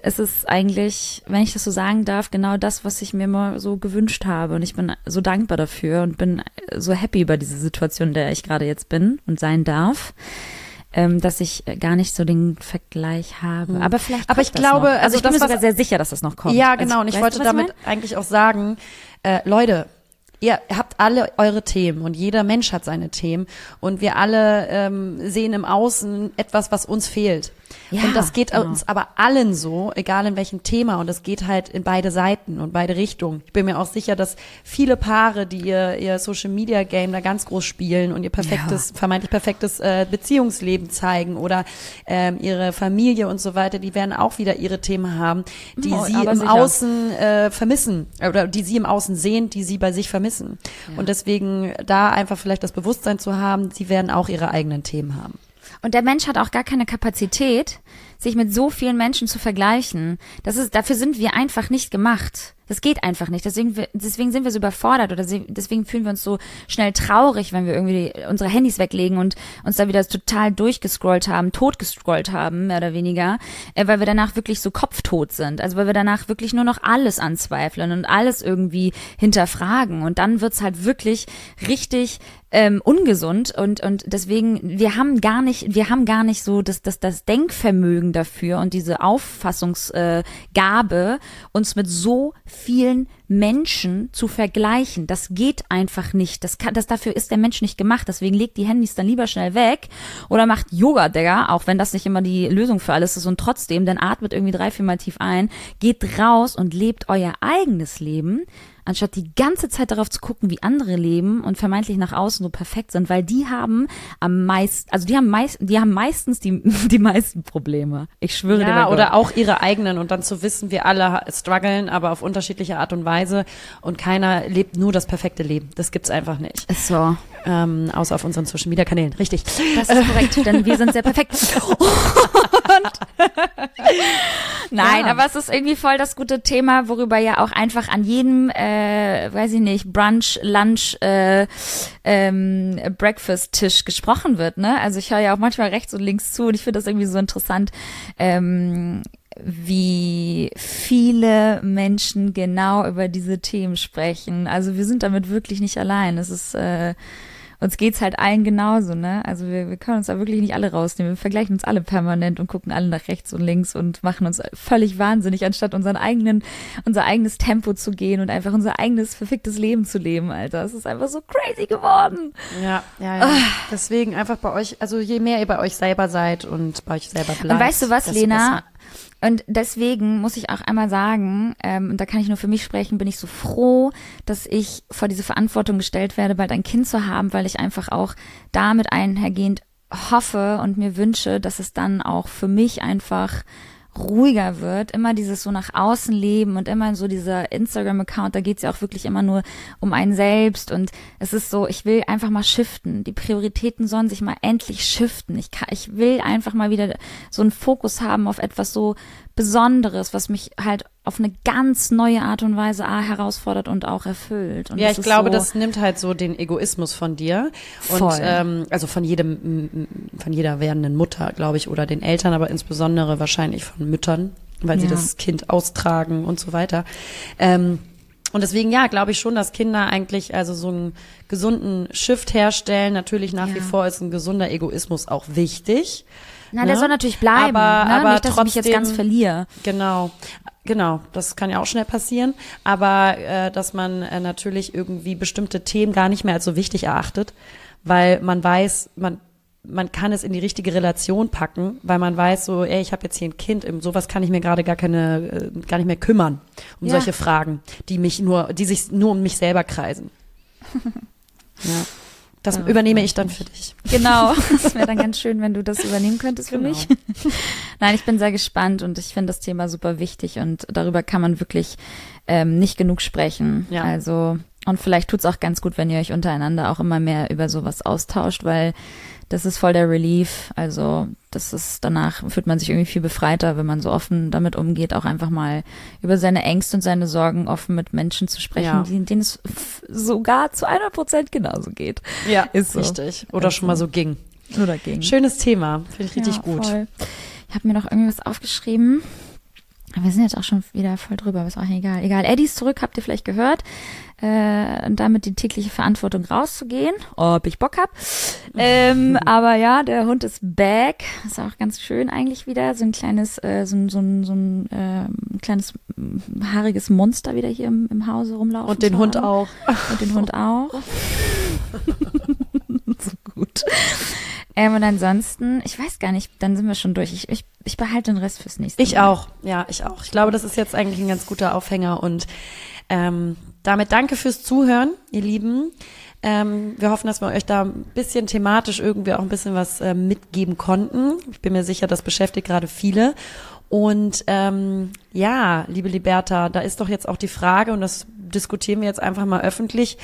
es ist eigentlich, wenn ich das so sagen darf, genau das, was ich mir immer so gewünscht habe. Und ich bin so dankbar dafür und bin so happy über diese Situation, in der ich gerade jetzt bin und sein darf ähm, dass ich gar nicht so den Vergleich habe. Hm. Aber vielleicht. Aber ich glaube, also, also ich bin mir sogar sehr sicher, dass das noch kommt. Ja, genau. und ich wollte damit eigentlich auch sagen, äh, Leute, ihr habt alle eure Themen und jeder Mensch hat seine Themen und wir alle ähm, sehen im Außen etwas, was uns fehlt. Ja, und das geht genau. uns aber allen so, egal in welchem Thema. Und das geht halt in beide Seiten und beide Richtungen. Ich bin mir auch sicher, dass viele Paare, die ihr, ihr Social Media Game da ganz groß spielen und ihr perfektes, ja. vermeintlich perfektes äh, Beziehungsleben zeigen oder ähm, ihre Familie und so weiter, die werden auch wieder ihre Themen haben, die oh, sie im sicher. Außen äh, vermissen oder die sie im Außen sehen, die sie bei sich vermissen. Ja. Und deswegen da einfach vielleicht das Bewusstsein zu haben, sie werden auch ihre eigenen Themen haben. Und der Mensch hat auch gar keine Kapazität, sich mit so vielen Menschen zu vergleichen. Das ist, dafür sind wir einfach nicht gemacht. Das geht einfach nicht. Deswegen, deswegen sind wir so überfordert oder deswegen fühlen wir uns so schnell traurig, wenn wir irgendwie unsere Handys weglegen und uns da wieder total durchgescrollt haben, totgescrollt haben, mehr oder weniger, äh, weil wir danach wirklich so kopftot sind. Also weil wir danach wirklich nur noch alles anzweifeln und alles irgendwie hinterfragen. Und dann wird's halt wirklich richtig ähm, ungesund und und deswegen wir haben gar nicht wir haben gar nicht so das das das Denkvermögen dafür und diese Auffassungsgabe äh, uns mit so vielen Menschen zu vergleichen. Das geht einfach nicht. Das kann, das dafür ist der Mensch nicht gemacht. Deswegen legt die Handys dann lieber schnell weg oder macht Yoga, Digga, auch wenn das nicht immer die Lösung für alles ist und trotzdem, dann atmet irgendwie drei, viermal tief ein, geht raus und lebt euer eigenes Leben anstatt die ganze Zeit darauf zu gucken, wie andere leben und vermeintlich nach außen so perfekt sind, weil die haben am meisten, also die haben meist, die haben meistens die, (laughs) die meisten Probleme. Ich schwöre dir. bei Ja, oder auch ihre eigenen und dann zu wissen, wir alle strugglen, aber auf unterschiedliche Art und Weise und keiner lebt nur das perfekte Leben. Das gibt's einfach nicht. Ist so. Ähm, außer auf unseren Social Media Kanälen. Richtig. Das ist korrekt, (laughs) denn wir sind sehr perfekt. (laughs) Nein, Ja. aber es ist irgendwie voll das gute Thema, worüber ja auch einfach an jedem, äh, weiß ich nicht, Brunch, Lunch, äh, ähm, Breakfast-Tisch gesprochen wird. Ne? Also ich höre ja auch manchmal rechts und links zu und ich finde das irgendwie so interessant. Ähm, wie viele Menschen genau über diese Themen sprechen. Also wir sind damit wirklich nicht allein. Es ist äh, uns geht's halt allen genauso, ne? Also wir, wir können uns da wirklich nicht alle rausnehmen. Wir vergleichen uns alle permanent und gucken alle nach rechts und links und machen uns völlig wahnsinnig, anstatt unseren eigenen, unser eigenes Tempo zu gehen und einfach unser eigenes verficktes Leben zu leben, Alter. Es ist einfach so crazy geworden. Ja, ja, ja. Deswegen einfach bei euch, also je mehr ihr bei euch selber seid und bei euch selber bleibt. Und weißt du was, Lena? besser. Und deswegen muss ich auch einmal sagen, ähm, und da kann ich nur für mich sprechen, bin ich so froh, dass ich vor diese Verantwortung gestellt werde, bald ein Kind zu haben, weil ich einfach auch damit einhergehend hoffe und mir wünsche, dass es dann auch für mich einfach ruhiger wird, immer dieses so nach außen leben und immer so dieser Instagram-Account, da geht's ja auch wirklich immer nur um einen selbst und es ist so, ich will einfach mal shiften. Die Prioritäten sollen sich mal endlich shiften. Ich, kann, ich will einfach mal wieder so einen Fokus haben auf etwas so Besonderes, was mich halt auf eine ganz neue Art und Weise ah, herausfordert und auch erfüllt. Und Ja, ich glaube, so, das nimmt halt so den Egoismus von dir und Voll. ähm, also von jedem, von jeder werdenden Mutter, glaube ich, oder den Eltern, aber insbesondere wahrscheinlich von Müttern, weil sie Ja. das Kind austragen und so weiter. Ähm, und deswegen, ja, glaube ich schon, dass Kinder eigentlich also so einen gesunden Shift herstellen. Natürlich nach wie Ja. vor ist ein gesunder Egoismus auch wichtig. Na, der ne? soll natürlich bleiben, Aber- ne? aber nicht, dass ich mich jetzt ganz trotzdem- verliere. Genau, genau, das kann ja auch schnell passieren, aber äh, dass man äh, natürlich irgendwie bestimmte Themen gar nicht mehr als so wichtig erachtet, weil man weiß, man man kann es in die richtige Relation packen, weil man weiß so, ey, ich habe jetzt hier ein Kind, um sowas kann ich mir gerade gar keine, äh, gar nicht mehr kümmern, um Ja. solche Fragen, die mich nur, die sich nur um mich selber kreisen. (laughs) ja. Das Ja, übernehme ich dann für dich. Genau. (laughs) Das wäre dann ganz schön, wenn du das übernehmen könntest für Genau. mich. (laughs) Nein, ich bin sehr gespannt und ich finde das Thema super wichtig und darüber kann man wirklich ähm, nicht genug sprechen. Ja. Also, und vielleicht tut's auch ganz gut, wenn ihr euch untereinander auch immer mehr über sowas austauscht, weil das ist voll der Relief. Also, das ist danach fühlt man sich irgendwie viel befreiter, wenn man so offen damit umgeht, auch einfach mal über seine Ängste und seine Sorgen offen mit Menschen zu sprechen, Ja. denen es sogar zu einer Prozent genauso geht. Ja, (laughs) Ist so. richtig. Oder schon mal so ging. Oder gegen. Schönes Thema, finde ich richtig Ja, gut. Voll. Ich habe mir noch irgendwas aufgeschrieben. Aber Wir sind jetzt auch schon wieder voll drüber, aber ist auch egal. Egal. Eddie ist zurück, habt ihr vielleicht gehört. Äh, und damit die tägliche Verantwortung rauszugehen, ob ich Bock hab. Ähm, aber ja, der Hund ist back. Ist auch ganz schön eigentlich wieder. So ein kleines, äh, so ein, so ein, so ein ähm, kleines mm, haariges Monster wieder hier im, im Hause rumlaufen. Und den Hund haben. auch. Und den Hund auch. (laughs) so gut. Ähm, und ansonsten, ich weiß gar nicht, dann sind wir schon durch. Ich, ich, ich behalte den Rest fürs nächste Ich Mal. auch, ja, ich auch. Ich glaube, das ist jetzt eigentlich ein ganz guter Aufhänger und ähm, damit danke fürs Zuhören, ihr Lieben. Ähm, wir hoffen, dass wir euch da ein bisschen thematisch irgendwie auch ein bisschen was äh, mitgeben konnten. Ich bin mir sicher, das beschäftigt gerade viele. Und ähm, ja, liebe Liberta, da ist doch jetzt auch die Frage, und das diskutieren wir jetzt einfach mal öffentlich.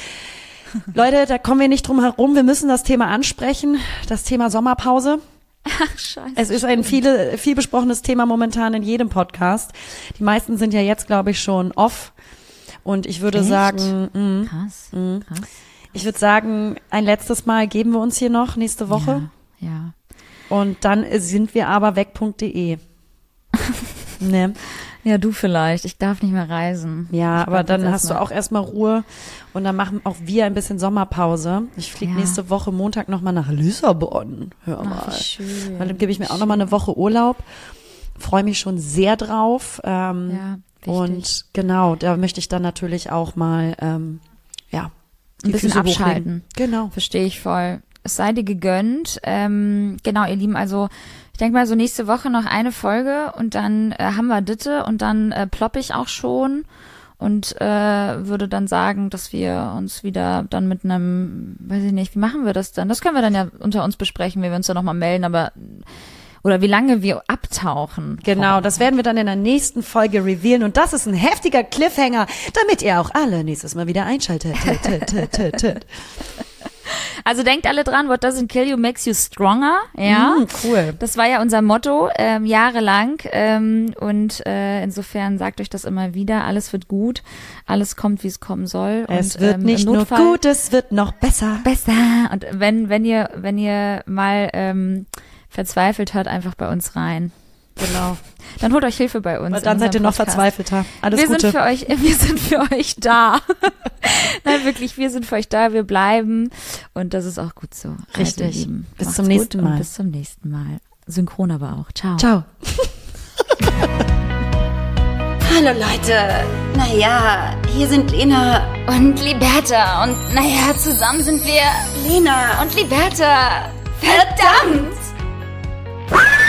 (laughs) Leute, da kommen wir nicht drum herum. Wir müssen das Thema ansprechen, das Thema Sommerpause. Ach, scheiße. Es ist ein viele, viel besprochenes Thema momentan in jedem Podcast. Die meisten sind ja jetzt, glaube ich, schon off. Und ich würde Echt? sagen, mh, krass, Mhm. krass. ich würde sagen, ein letztes Mal geben wir uns hier noch nächste Woche. Ja, ja. Und dann sind wir aber weg.de. (laughs) ne? Ja, du vielleicht. Ich darf nicht mehr reisen. Ja, Ich aber dann hast du erstmal- auch erstmal Ruhe und dann machen auch wir ein bisschen Sommerpause. Ich fliege Ja. nächste Woche Montag nochmal nach Lissabon. Hör Ach, mal. wie schön. Weil dann gebe ich mir auch nochmal eine Woche Urlaub. Freue mich schon sehr drauf. Ähm, Ja, wichtig. und genau, da möchte ich dann natürlich auch mal, ähm, ja, Ein bisschen Füße abschalten. Genau. Verstehe ich voll. Es sei dir gegönnt. Ähm, genau, ihr Lieben, also ich denke mal so nächste Woche noch eine Folge und dann äh, haben wir Ditte und dann äh, plopp ich auch schon. und äh, würde dann sagen, dass wir uns wieder dann mit einem, weiß ich nicht, wie machen wir das dann? Das können wir dann ja unter uns besprechen, wie wir uns da nochmal melden, aber oder wie lange wir abtauchen. Genau, das werden wir dann in der nächsten Folge revealen und das ist ein heftiger Cliffhanger, damit ihr auch alle nächstes Mal wieder einschaltet. (laughs) Also denkt alle dran, what doesn't kill you makes you stronger. Ja, Mm, cool. das war ja unser Motto ähm, jahrelang ähm, und äh, insofern sagt euch das immer wieder. Alles wird gut, alles kommt, wie es kommen soll. Es und, wird ähm, nicht nur Notfall gut, es wird noch besser. besser. Und wenn wenn ihr wenn ihr mal ähm, verzweifelt hört, einfach bei uns rein. Genau. Dann holt euch Hilfe bei uns. In dann seid ihr noch Podcast. verzweifelter. Alles wir Gute. sind für euch, (laughs) wir sind für euch da. (laughs) Nein, wirklich, wir sind für euch da, wir bleiben. Und das ist auch gut so. Richtig. Also, Lieben, Bis zum nächsten und Mal. Bis zum nächsten Mal. Synchron aber auch. Ciao. Ciao. (laughs) Hallo Leute. Naja, hier sind Lena. Und Liberta. Und naja, zusammen sind wir Lena. und Liberta. Verdammt! you (laughs)